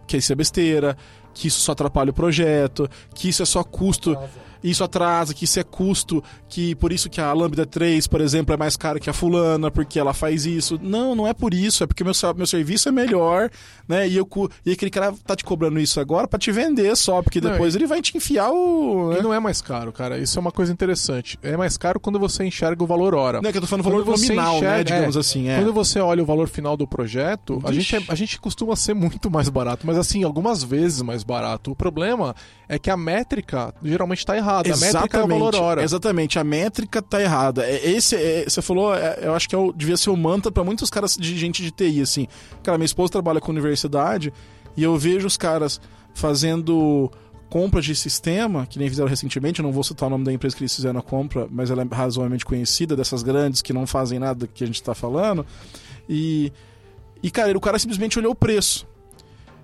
que isso é besteira, que isso só atrapalha o projeto, que isso é só custo, isso atrasa, que isso é custo, que por isso que a Lambda 3, por exemplo, é mais cara que a fulana, porque ela faz isso. Não, não é por isso, é porque meu, meu serviço é melhor, né? E, eu, e aquele cara tá te cobrando isso agora pra te vender só, porque Não, depois ele vai te enfiar o... E né? não é mais caro, cara. Isso é uma coisa interessante. É mais caro quando você enxerga o valor hora. Não é que eu tô falando valor nominal, né? enxerga- Digamos é, assim, é. Quando você olha o valor final do projeto, a gente, é- a gente costuma ser muito mais barato, mas assim, algumas vezes mais barato. O problema é que a métrica geralmente está errada. A métrica é o valor hora. Exatamente, a métrica tá errada. É, Esse, é, você falou, é, eu acho que é o- devia ser o mantra pra muitos caras de gente de TI, assim. Cara, minha esposa trabalha com universidade e eu vejo os caras fazendo compras de sistema, que nem fizeram recentemente, eu não vou citar o nome da empresa que eles fizeram a compra, mas ela é razoavelmente conhecida, dessas grandes que não fazem nada que a gente tá falando. E, e cara, o cara simplesmente olhou o preço.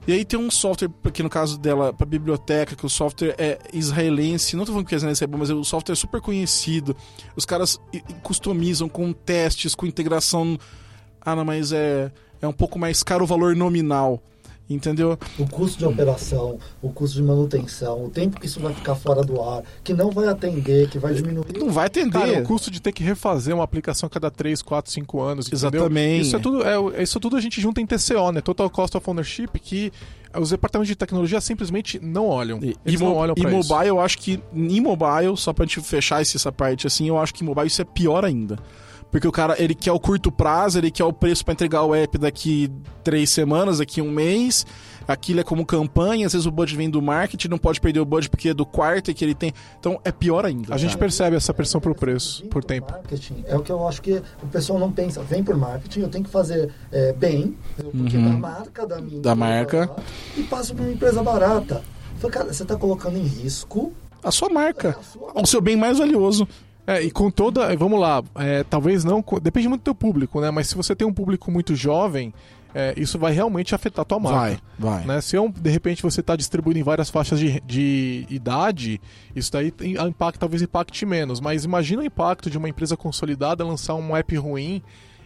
E aí tem um software, que no caso dela, pra biblioteca, que o software é israelense. Não tô falando que o israelense é bom, mas o software é super conhecido. Os caras customizam com testes, com integração. Ah, não, mas é, é um pouco mais caro o valor nominal. Entendeu? O custo de operação, o custo de manutenção, o tempo que isso vai ficar fora do ar, que não vai atender, que vai diminuir. Não vai atender. Cara, o custo de ter que refazer uma aplicação a cada 3, 4, 5 anos. entendeu? Exatamente. Isso é tudo, é, isso tudo a gente junta em TCO, né? Total Cost of Ownership, que os departamentos de tecnologia simplesmente não olham. E, Eles e não olham e pra isso. mobile, eu acho que em mobile, só pra gente fechar essa parte assim, eu acho que em mobile isso é pior ainda. Porque o cara, ele quer o curto prazo, ele quer o preço pra entregar o app daqui três semanas, daqui um mês. Aquilo é como campanha, às vezes o budget vem do marketing, não pode perder o budget porque é do quarto que ele tem. Então é pior ainda. A gente cara. percebe essa pressão pro preço, por tempo. Marketing é o que eu acho que o pessoal não pensa. Vem por marketing, eu tenho que fazer é, bem, porque Uhum. da marca da minha Da marca. lá, e passo para uma empresa barata. Falei, cara, você está colocando em risco A sua marca. a sua O seu bem mais valioso. É, e com toda. Vamos lá, é, talvez não. Depende muito do teu público, né? Mas se você tem um público muito jovem, é, isso vai realmente afetar a tua marca. Vai, vai. Né? Se é de repente você está distribuindo em várias faixas de, de idade, isso daí tem, impacto, talvez impacte menos. Mas imagina o impacto de uma empresa consolidada lançar um app ruim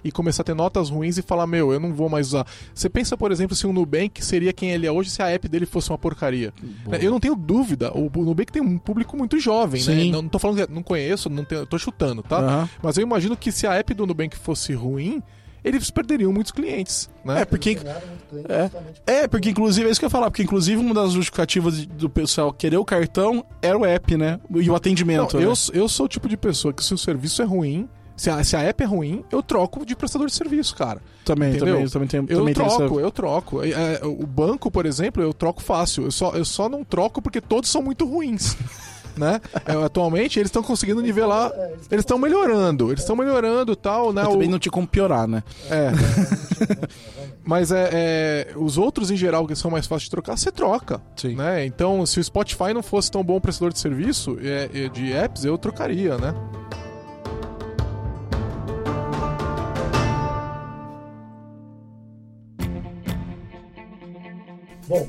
e começar a ter notas ruins e falar, meu, eu não vou mais usar. Você pensa, por exemplo, se o Nubank seria quem ele é hoje se a app dele fosse uma porcaria. Boa. Eu não tenho dúvida, o Nubank tem um público muito jovem, né? Sim. Não, não tô falando que não conheço, não tenho, eu tô chutando, tá? Aham. Mas eu imagino que se a app do Nubank fosse ruim, eles perderiam muitos clientes, né? É, porque. É. É, porque inclusive é isso que eu ia falar, porque inclusive uma das justificativas do pessoal querer o cartão era o app, né? E o atendimento. Não, né? eu, eu sou o tipo de pessoa que se o serviço é ruim, se a, se a app é ruim, eu troco de prestador de serviço, cara. também, entendeu? também, também tenho, Eu também troco, essa- eu troco. É, é, o banco, por exemplo, eu troco fácil. Eu só, eu só não troco porque todos são muito ruins. né? É, atualmente eles estão conseguindo nivelar. Eles estão melhorando, eles estão melhorando e tal, né? O- também não tinha como piorar, né? É. Mas é, é, os outros em geral que são mais fáceis de trocar, você troca. Sim. Né? Então, se o Spotify não fosse tão bom prestador de serviço é, é, de apps, eu trocaria, né? Bom,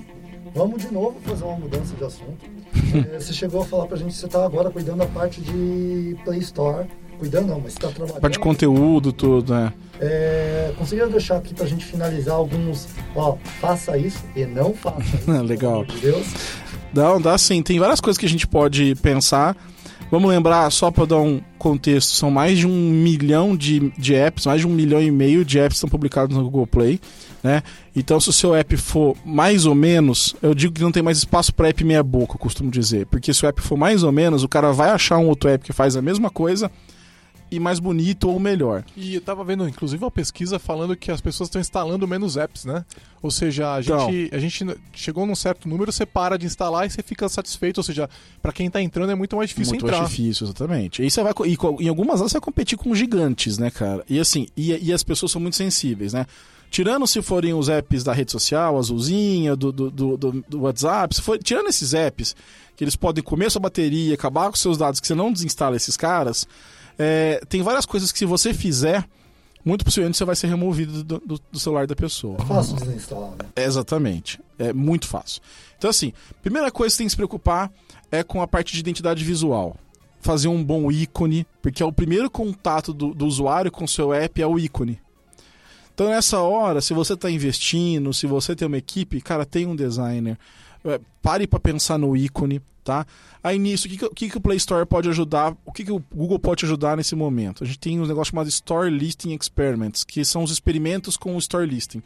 vamos de novo fazer uma mudança de assunto. É, você chegou a falar pra gente que você está agora cuidando da parte de Play Store. Cuidando não, mas você está trabalhando. Parte de conteúdo, tudo, né? É, conseguiram deixar aqui pra gente finalizar alguns. Ó, faça isso e não faça isso. Legal. Pelo amor de Deus. Dá, dá sim. Tem várias coisas que a gente pode pensar. Vamos lembrar, só para dar um contexto, são mais de um milhão de, de apps, mais de um milhão e meio de apps estão publicados no Google Play. Né? Então, se o seu app for mais ou menos, eu digo que não tem mais espaço para app meia boca, eu costumo dizer. Porque se o app for mais ou menos, o cara vai achar um outro app que faz a mesma coisa e mais bonito ou melhor. E eu tava vendo, inclusive, uma pesquisa falando que as pessoas estão instalando menos apps, né? Ou seja, a Então. gente, a gente chegou num certo número, você para de instalar e você fica satisfeito. Ou seja, pra quem tá entrando é muito mais difícil Muito entrar. mais difícil, exatamente. E você vai, e em algumas áreas você vai competir com gigantes, né, cara? E assim, e, e as pessoas são muito sensíveis, né? Tirando se forem os apps da rede social, azulzinha, do, do, do, do- WhatsApp, se for, tirando esses apps, que eles podem comer sua bateria, acabar com seus dados, que você não desinstala esses caras, é, tem várias coisas que se você fizer, muito possivelmente você vai ser removido do, do- do celular da pessoa. Fácil de desinstalar, né? É, Exatamente. É muito fácil. Então, assim, primeira coisa que você tem que se preocupar é com a parte de identidade visual. Fazer um bom ícone, porque é o primeiro contato do, do usuário com o seu app é o ícone. Então, nessa hora, se você está investindo, se você tem uma equipe, cara, tem um designer. É, pare para pensar no ícone, tá? Aí nisso, o que, que, que o Play Store pode ajudar? O que, que o Google pode ajudar nesse momento? A gente tem um negócio chamado Store Listing Experiments, que são os experimentos com o Store Listing.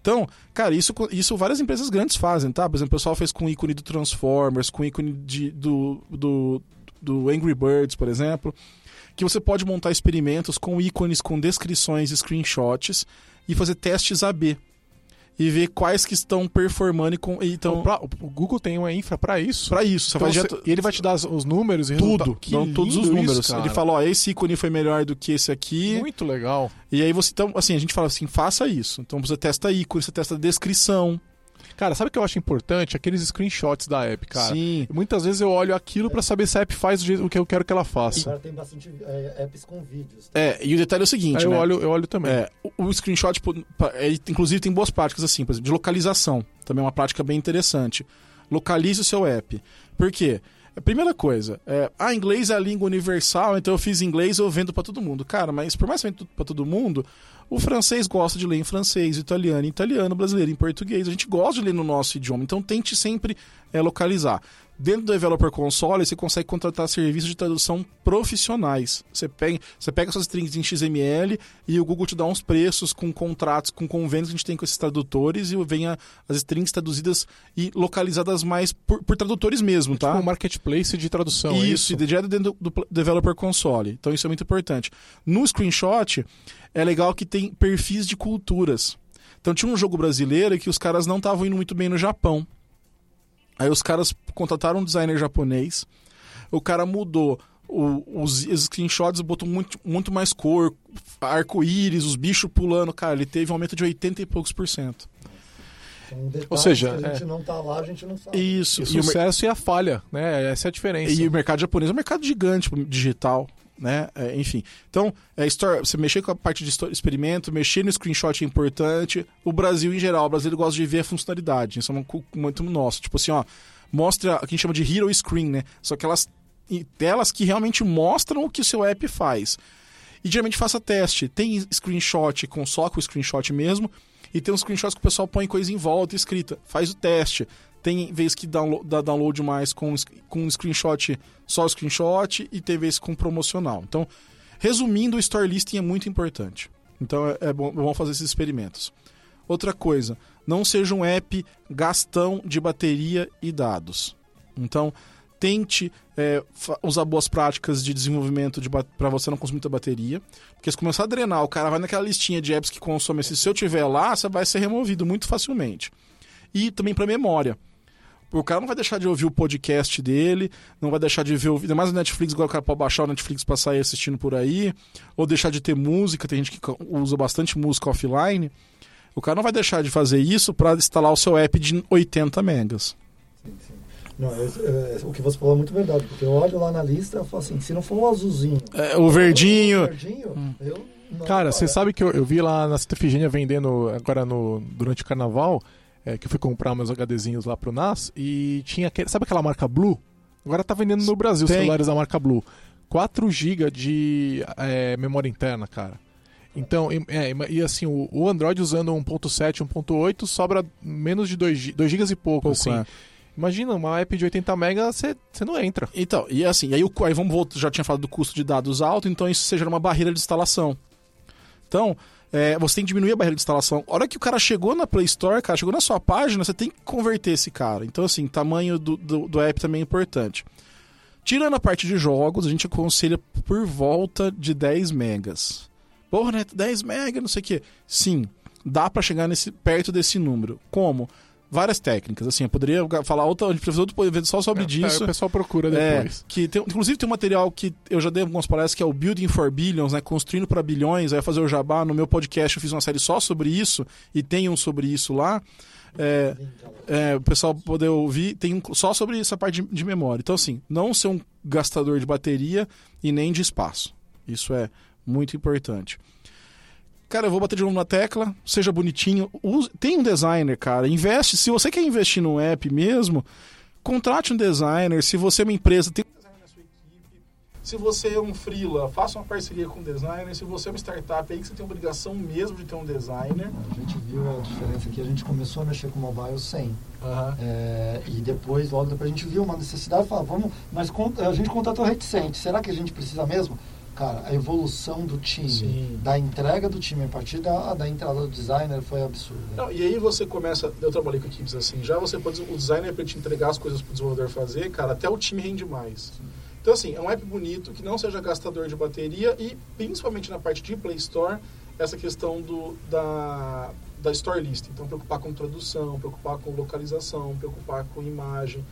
Então, cara, isso, isso várias empresas grandes fazem, tá? Por exemplo, o pessoal fez com o ícone do Transformers, com o ícone de, do, do, do Angry Birds, por exemplo, que você pode montar experimentos com ícones, com descrições, screenshots e fazer testes AB. E ver quais que estão performando e, com, Então, pra- o Google tem uma infra pra isso. para isso. Então você- e ele vai te dar os- os números e tudo, dão todos os números. isso, ele fala, ó, esse ícone foi melhor do que esse aqui. Muito legal. E aí você, então, assim, a gente fala assim, faça isso. Então você testa ícone, você testa descrição. Cara, sabe o que eu acho importante? Aqueles screenshots da app, cara. Sim. Muitas vezes eu olho aquilo pra saber se a app faz o que eu quero que ela faça. Agora tem bastante é, apps com vídeos. É, e o detalhe é o seguinte, Aí eu né? olho, eu olho também. É, o, o screenshot, é, inclusive, tem boas práticas, assim, por exemplo, de localização. Também é uma prática bem interessante. Localize o seu app. Por quê? A primeira coisa, é, ah, inglês é a língua universal, então eu fiz inglês eu vendo pra todo mundo. Cara, mas por mais que eu venda pra todo mundo, o francês gosta de ler em francês, italiano em italiano, brasileiro em português. A gente gosta de ler no nosso idioma, então tente sempre é, localizar. Dentro do Developer Console, você consegue contratar serviços de tradução profissionais. Você pega, você pega suas strings em XML e o Google te dá uns preços com contratos, com convênios que a gente tem com esses tradutores e vem a- as strings traduzidas e localizadas mais por, por tradutores mesmo, tá? Tipo um marketplace de tradução. é Isso, e direto dentro do, do Developer Console. Então isso é muito importante. No screenshot, é legal que tem perfis de culturas. Então tinha um jogo brasileiro que os caras não estavam indo muito bem no Japão. Aí os caras contrataram um designer japonês. O cara mudou o- os, os screenshots, botou muito, muito mais cor, arco-íris, os bichos pulando. Cara, ele teve um aumento de 80 e poucos por cento. São detalhes Ou seja, que a gente é. não tá lá, a gente não sabe. Isso. O E o mer- sucesso e a falha, né? Essa é a diferença. E o mercado japonês é um mercado gigante pro digital, né? É, enfim. Então, é, store, você mexer com a parte de experimento, mexer no screenshot é importante. O Brasil, em geral, o brasileiro gosta de ver a funcionalidade. Isso é muito nosso. Tipo assim, ó, mostra o que a gente chama de hero screen, né? São aquelas telas que realmente mostram o que o seu app faz. E geralmente faça teste. Tem screenshot com só com o screenshot mesmo. E tem uns screenshots que o pessoal põe coisa em volta escrita. Faz o teste. Tem vezes que dá download mais com, com screenshot, só screenshot, e tem vezes com promocional. Então, resumindo, o store listing é muito importante. Então é, é bom, é bom fazer esses experimentos. Outra coisa, não seja um app gastão de bateria e dados. Então, tente é, usar boas práticas de desenvolvimento de para você não consumir muita bateria. Porque se começar a drenar, o cara vai naquela listinha de apps que consome. Se se eu tiver lá, você vai ser removido muito facilmente. E também para memória. O cara não vai deixar de ouvir o podcast dele, não vai deixar de ver o ainda mais o Netflix, agora o cara pode baixar o Netflix para sair assistindo por aí, ou deixar de ter música, tem gente que usa bastante música offline. O cara não vai deixar de fazer isso para instalar o seu app de 80 megas. Sim, sim. Não, eu- é, o que você falou é muito verdade, porque eu olho lá na lista e falo assim, se não for o azulzinho, É, o verdinho, o verdinho, eu não Cara, você sabe que eu, eu vi lá na Santa Efigênia vendendo agora no, durante o carnaval, é, que eu fui comprar meus HDzinhos lá pro NAS, e tinha aquele. Sabe aquela marca Blue? Agora tá vendendo no Brasil Tem. celulares da marca Blue. 4 GB de é, memória interna, cara. Então, e, é, e assim, o, o Android usando 1.7, 1.8 sobra menos de 2 GB e pouco, Pouco, assim. é. Imagina, uma app de 80 MB, você não entra. Então, e assim, aí, o, aí vamos voltar, já tinha falado do custo de dados alto, então isso seja uma barreira de instalação. Então, é, você tem que diminuir a barreira de instalação. A hora que o cara chegou na Play Store, cara, chegou na sua página, você tem que converter esse cara. Então, assim, tamanho do, do, do app também é importante. Tirando a parte de jogos, a gente aconselha por volta de 10 megas. Porra, né? 10 megas, não sei o quê. Sim, dá pra chegar nesse, perto desse número. Como? Várias técnicas. Assim, eu poderia falar outra, a gente precisa outro evento só sobre É, disso. O pessoal procura É, depois. que tem, inclusive tem um material que eu já dei algumas palestras que é o Building for Billions, né? Construindo para bilhões. Aí eu fazer o jabá. No meu podcast eu fiz uma série só sobre isso e tem um sobre isso lá. É, é, o pessoal poder ouvir, tem um só sobre essa parte de, de memória. Então, assim, não ser um gastador de bateria e nem de espaço. Isso é muito importante. Cara, eu vou bater de novo na tecla, seja bonitinho. Use, tem um designer, cara. Investe. Se você quer investir num app mesmo, contrate um designer. Se você é uma empresa, tem um designer na sua equipe. Se você é um freela, faça uma parceria com um designer. Se você é uma startup, aí que você tem obrigação mesmo de ter um designer. A gente viu a diferença aqui, a gente começou a mexer com mobile sem. Aham. É, e depois, logo depois, a gente viu uma necessidade e falou, vamos, mas a gente contratou reticente. Será que a gente precisa mesmo? Cara, a evolução do time, Sim. da entrega do time a partir da, da entrada do designer foi absurda. Não, e aí você começa, eu trabalhei com equipes assim, já você pode, o designer para te entregar as coisas para o desenvolvedor fazer, cara, até o time rende mais. Então assim, é um app bonito, que não seja gastador de bateria e principalmente na parte de Play Store, essa questão do, da, da Store List. Então preocupar com tradução, preocupar com localização, preocupar com imagem.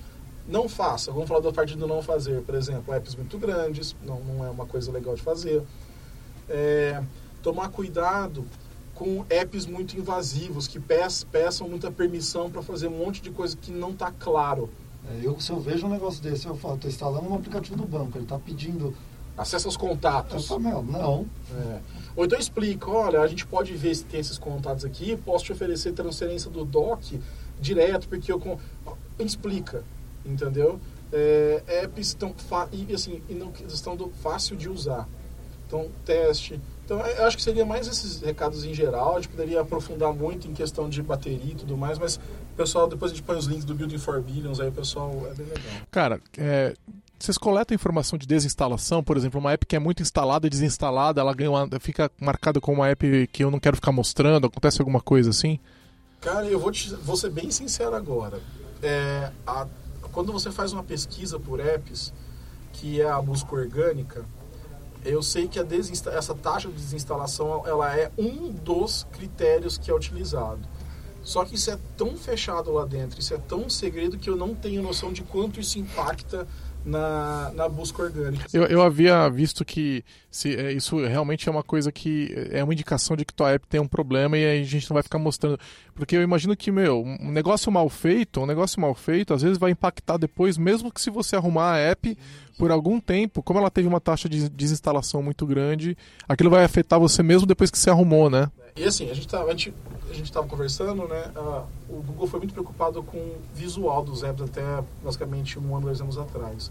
Não faça, vamos falar da parte do não fazer, por exemplo, apps muito grandes, não, não é uma coisa legal de fazer. É, tomar cuidado com apps muito invasivos, que peçam, muita permissão para fazer um monte de coisa que não está claro. É, eu, se eu vejo um negócio desse, eu falo, estou instalando um aplicativo do banco, ele está pedindo. Acessa os Eu contatos. falo, meu, não. É. Ou então explica, olha, a gente pode ver se tem esses contatos aqui, posso te oferecer transferência do DOC direto, porque eu... Explica, entendeu? É, apps estão e, assim, e não estão do fácil de usar. Então, teste. Então, eu acho que seria mais esses recados em geral. A gente poderia aprofundar muito em questão de bateria e tudo mais, mas, pessoal, depois a gente põe os links do Building for Billions, aí o pessoal é bem legal. Cara, é, vocês coletam informação de desinstalação, por exemplo, uma app que é muito instalada e desinstalada, ela ganha uma- fica marcada como uma app que eu não quero ficar mostrando, acontece alguma coisa assim? Cara, eu vou, te, vou ser bem sincero agora. É, a- quando você faz uma pesquisa por apps, que é a busca orgânica, eu sei que essa taxa de desinstalação ela é um dos critérios que é utilizado. Só que isso é tão fechado lá dentro, isso é tão segredo que eu não tenho noção de quanto isso impacta na, na busca orgânica. Eu, eu havia visto que se, é, isso realmente é uma coisa que é uma indicação de que tua app tem um problema e a gente não vai ficar mostrando. Porque eu imagino que, meu, um negócio mal feito, um negócio mal feito, às vezes vai impactar depois, mesmo que se você arrumar a app por algum tempo, como ela teve uma taxa de desinstalação muito grande, aquilo vai afetar você mesmo depois que você arrumou, né? E assim, a gente tá, a gente, a gente conversando, né? ah, o Google foi muito preocupado com o visual dos apps até basicamente um ano, dois anos atrás.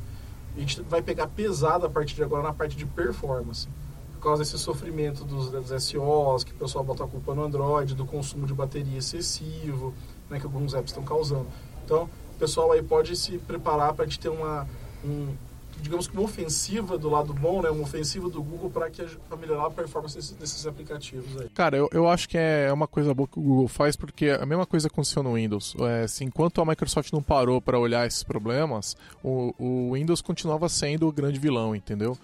E a gente vai pegar pesado a partir de agora na parte de performance. Por causa desse sofrimento dos, das SOs, que o pessoal bota a culpa no Android, do consumo de bateria excessivo, né, que alguns apps estão causando. Então, o pessoal aí pode se preparar para a gente ter uma, um, digamos que uma ofensiva do lado bom, né, uma ofensiva do Google para melhorar a performance desses, desses aplicativos aí. Cara, eu, eu acho que é uma coisa boa que o Google faz, porque a mesma coisa aconteceu no Windows. É, se enquanto a Microsoft não parou para olhar esses problemas, o, o Windows continuava sendo o grande vilão, entendeu?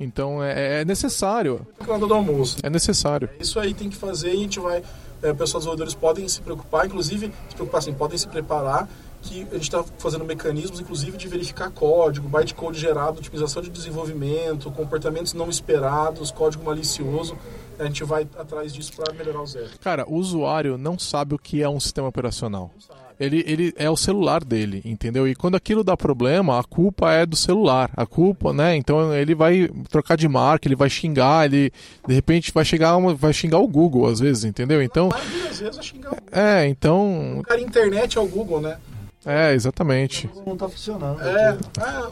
Então é, é necessário. Na hora do almoço. É necessário. Isso aí tem que fazer e a gente vai. É, pessoas desenvolvedores podem se preocupar, inclusive, se preocupar assim, podem se preparar que a gente está fazendo mecanismos, inclusive, de verificar código, bytecode gerado, otimização de desenvolvimento, comportamentos não esperados, código malicioso. A gente vai atrás disso para melhorar os erros. Cara, o usuário não sabe o que é um sistema operacional. Ele, ele é o celular dele, entendeu? E quando aquilo dá problema, a culpa é do celular. A culpa, né? Então ele vai trocar de marca, ele vai xingar, ele de repente vai chegar uma, vai xingar o Google às vezes, entendeu? Então, às vezes vai xingar o é, então, cara, internet é o Google, né? É, exatamente. Não está funcionando. É, aqui. ah,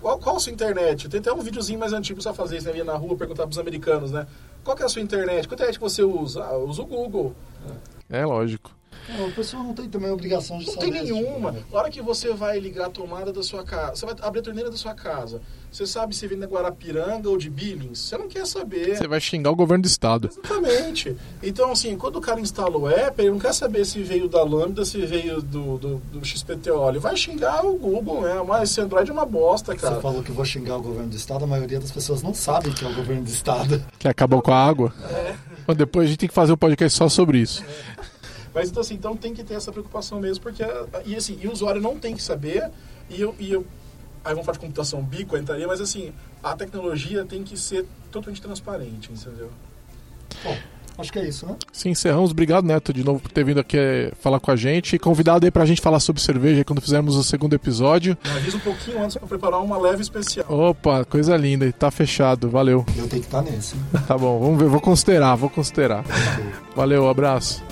qual, qual a sua internet? Tem até um videozinho mais antigo pra fazer isso, né? Ia na rua perguntar pros americanos, né? Qual que é a sua internet? Qual internet que você usa? Ah, eu uso o Google. É lógico. Não, o pessoal não tem também a obrigação de Não saber. tem esse tipo nenhuma. coisa. A hora que você vai ligar a tomada da sua casa, você vai abrir a torneira da sua casa, você sabe se vem da Guarapiranga ou de Billings, você não quer saber. Você vai xingar o governo do estado. Exatamente. Então, assim, quando o cara instala o app, ele não quer saber se veio da Lambda, se veio do, do, do XPTO. Ele vai xingar o Google, né? Mas esse Android é uma bosta, cara. Você falou que eu vou xingar o governo do estado, a maioria das pessoas não sabe que é o governo do estado. Que acabou com a água. Bom, depois a gente tem que fazer um podcast só sobre isso. Mas então assim, então tem que ter essa preocupação mesmo, porque e assim, e o usuário não tem que saber, e eu, e eu aí vamos falar de computação bico, entraria, mas assim, a tecnologia tem que ser totalmente transparente, entendeu? Bom, acho que é isso, né? Sim, encerramos. Obrigado, Neto, de novo por ter vindo aqui é, falar com a gente. E convidado aí pra gente falar sobre cerveja quando fizermos o segundo episódio. Me avisa um pouquinho antes pra preparar uma leve especial. Opa, coisa linda. Tá fechado. Valeu. Eu tenho que estar nesse. tá bom, vamos ver. Vou considerar, vou considerar. Valeu, abraço.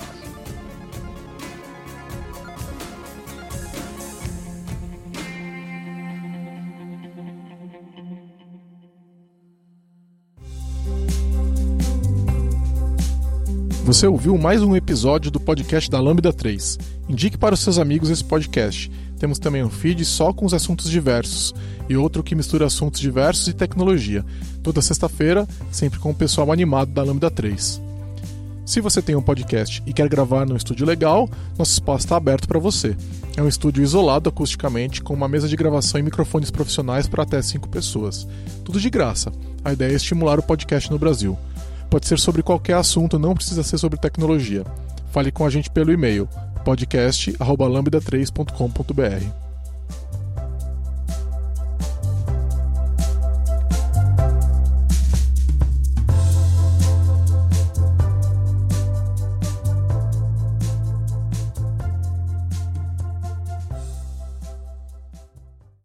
Você ouviu mais um episódio do podcast da Lambda 3. Indique para os seus amigos esse podcast. Temos também um feed só com os assuntos diversos e outro que mistura assuntos diversos e tecnologia. Toda sexta-feira, sempre com o pessoal animado da Lambda 3. Se você tem um podcast e quer gravar num estúdio legal, nosso espaço está aberto para você. É um estúdio isolado acusticamente, com uma mesa de gravação e microfones profissionais para até 5 pessoas. Tudo de graça. A ideia é estimular o podcast no Brasil. Pode ser sobre qualquer assunto, não precisa ser sobre tecnologia. Fale com a gente pelo e-mail podcast@lambda3.com.br.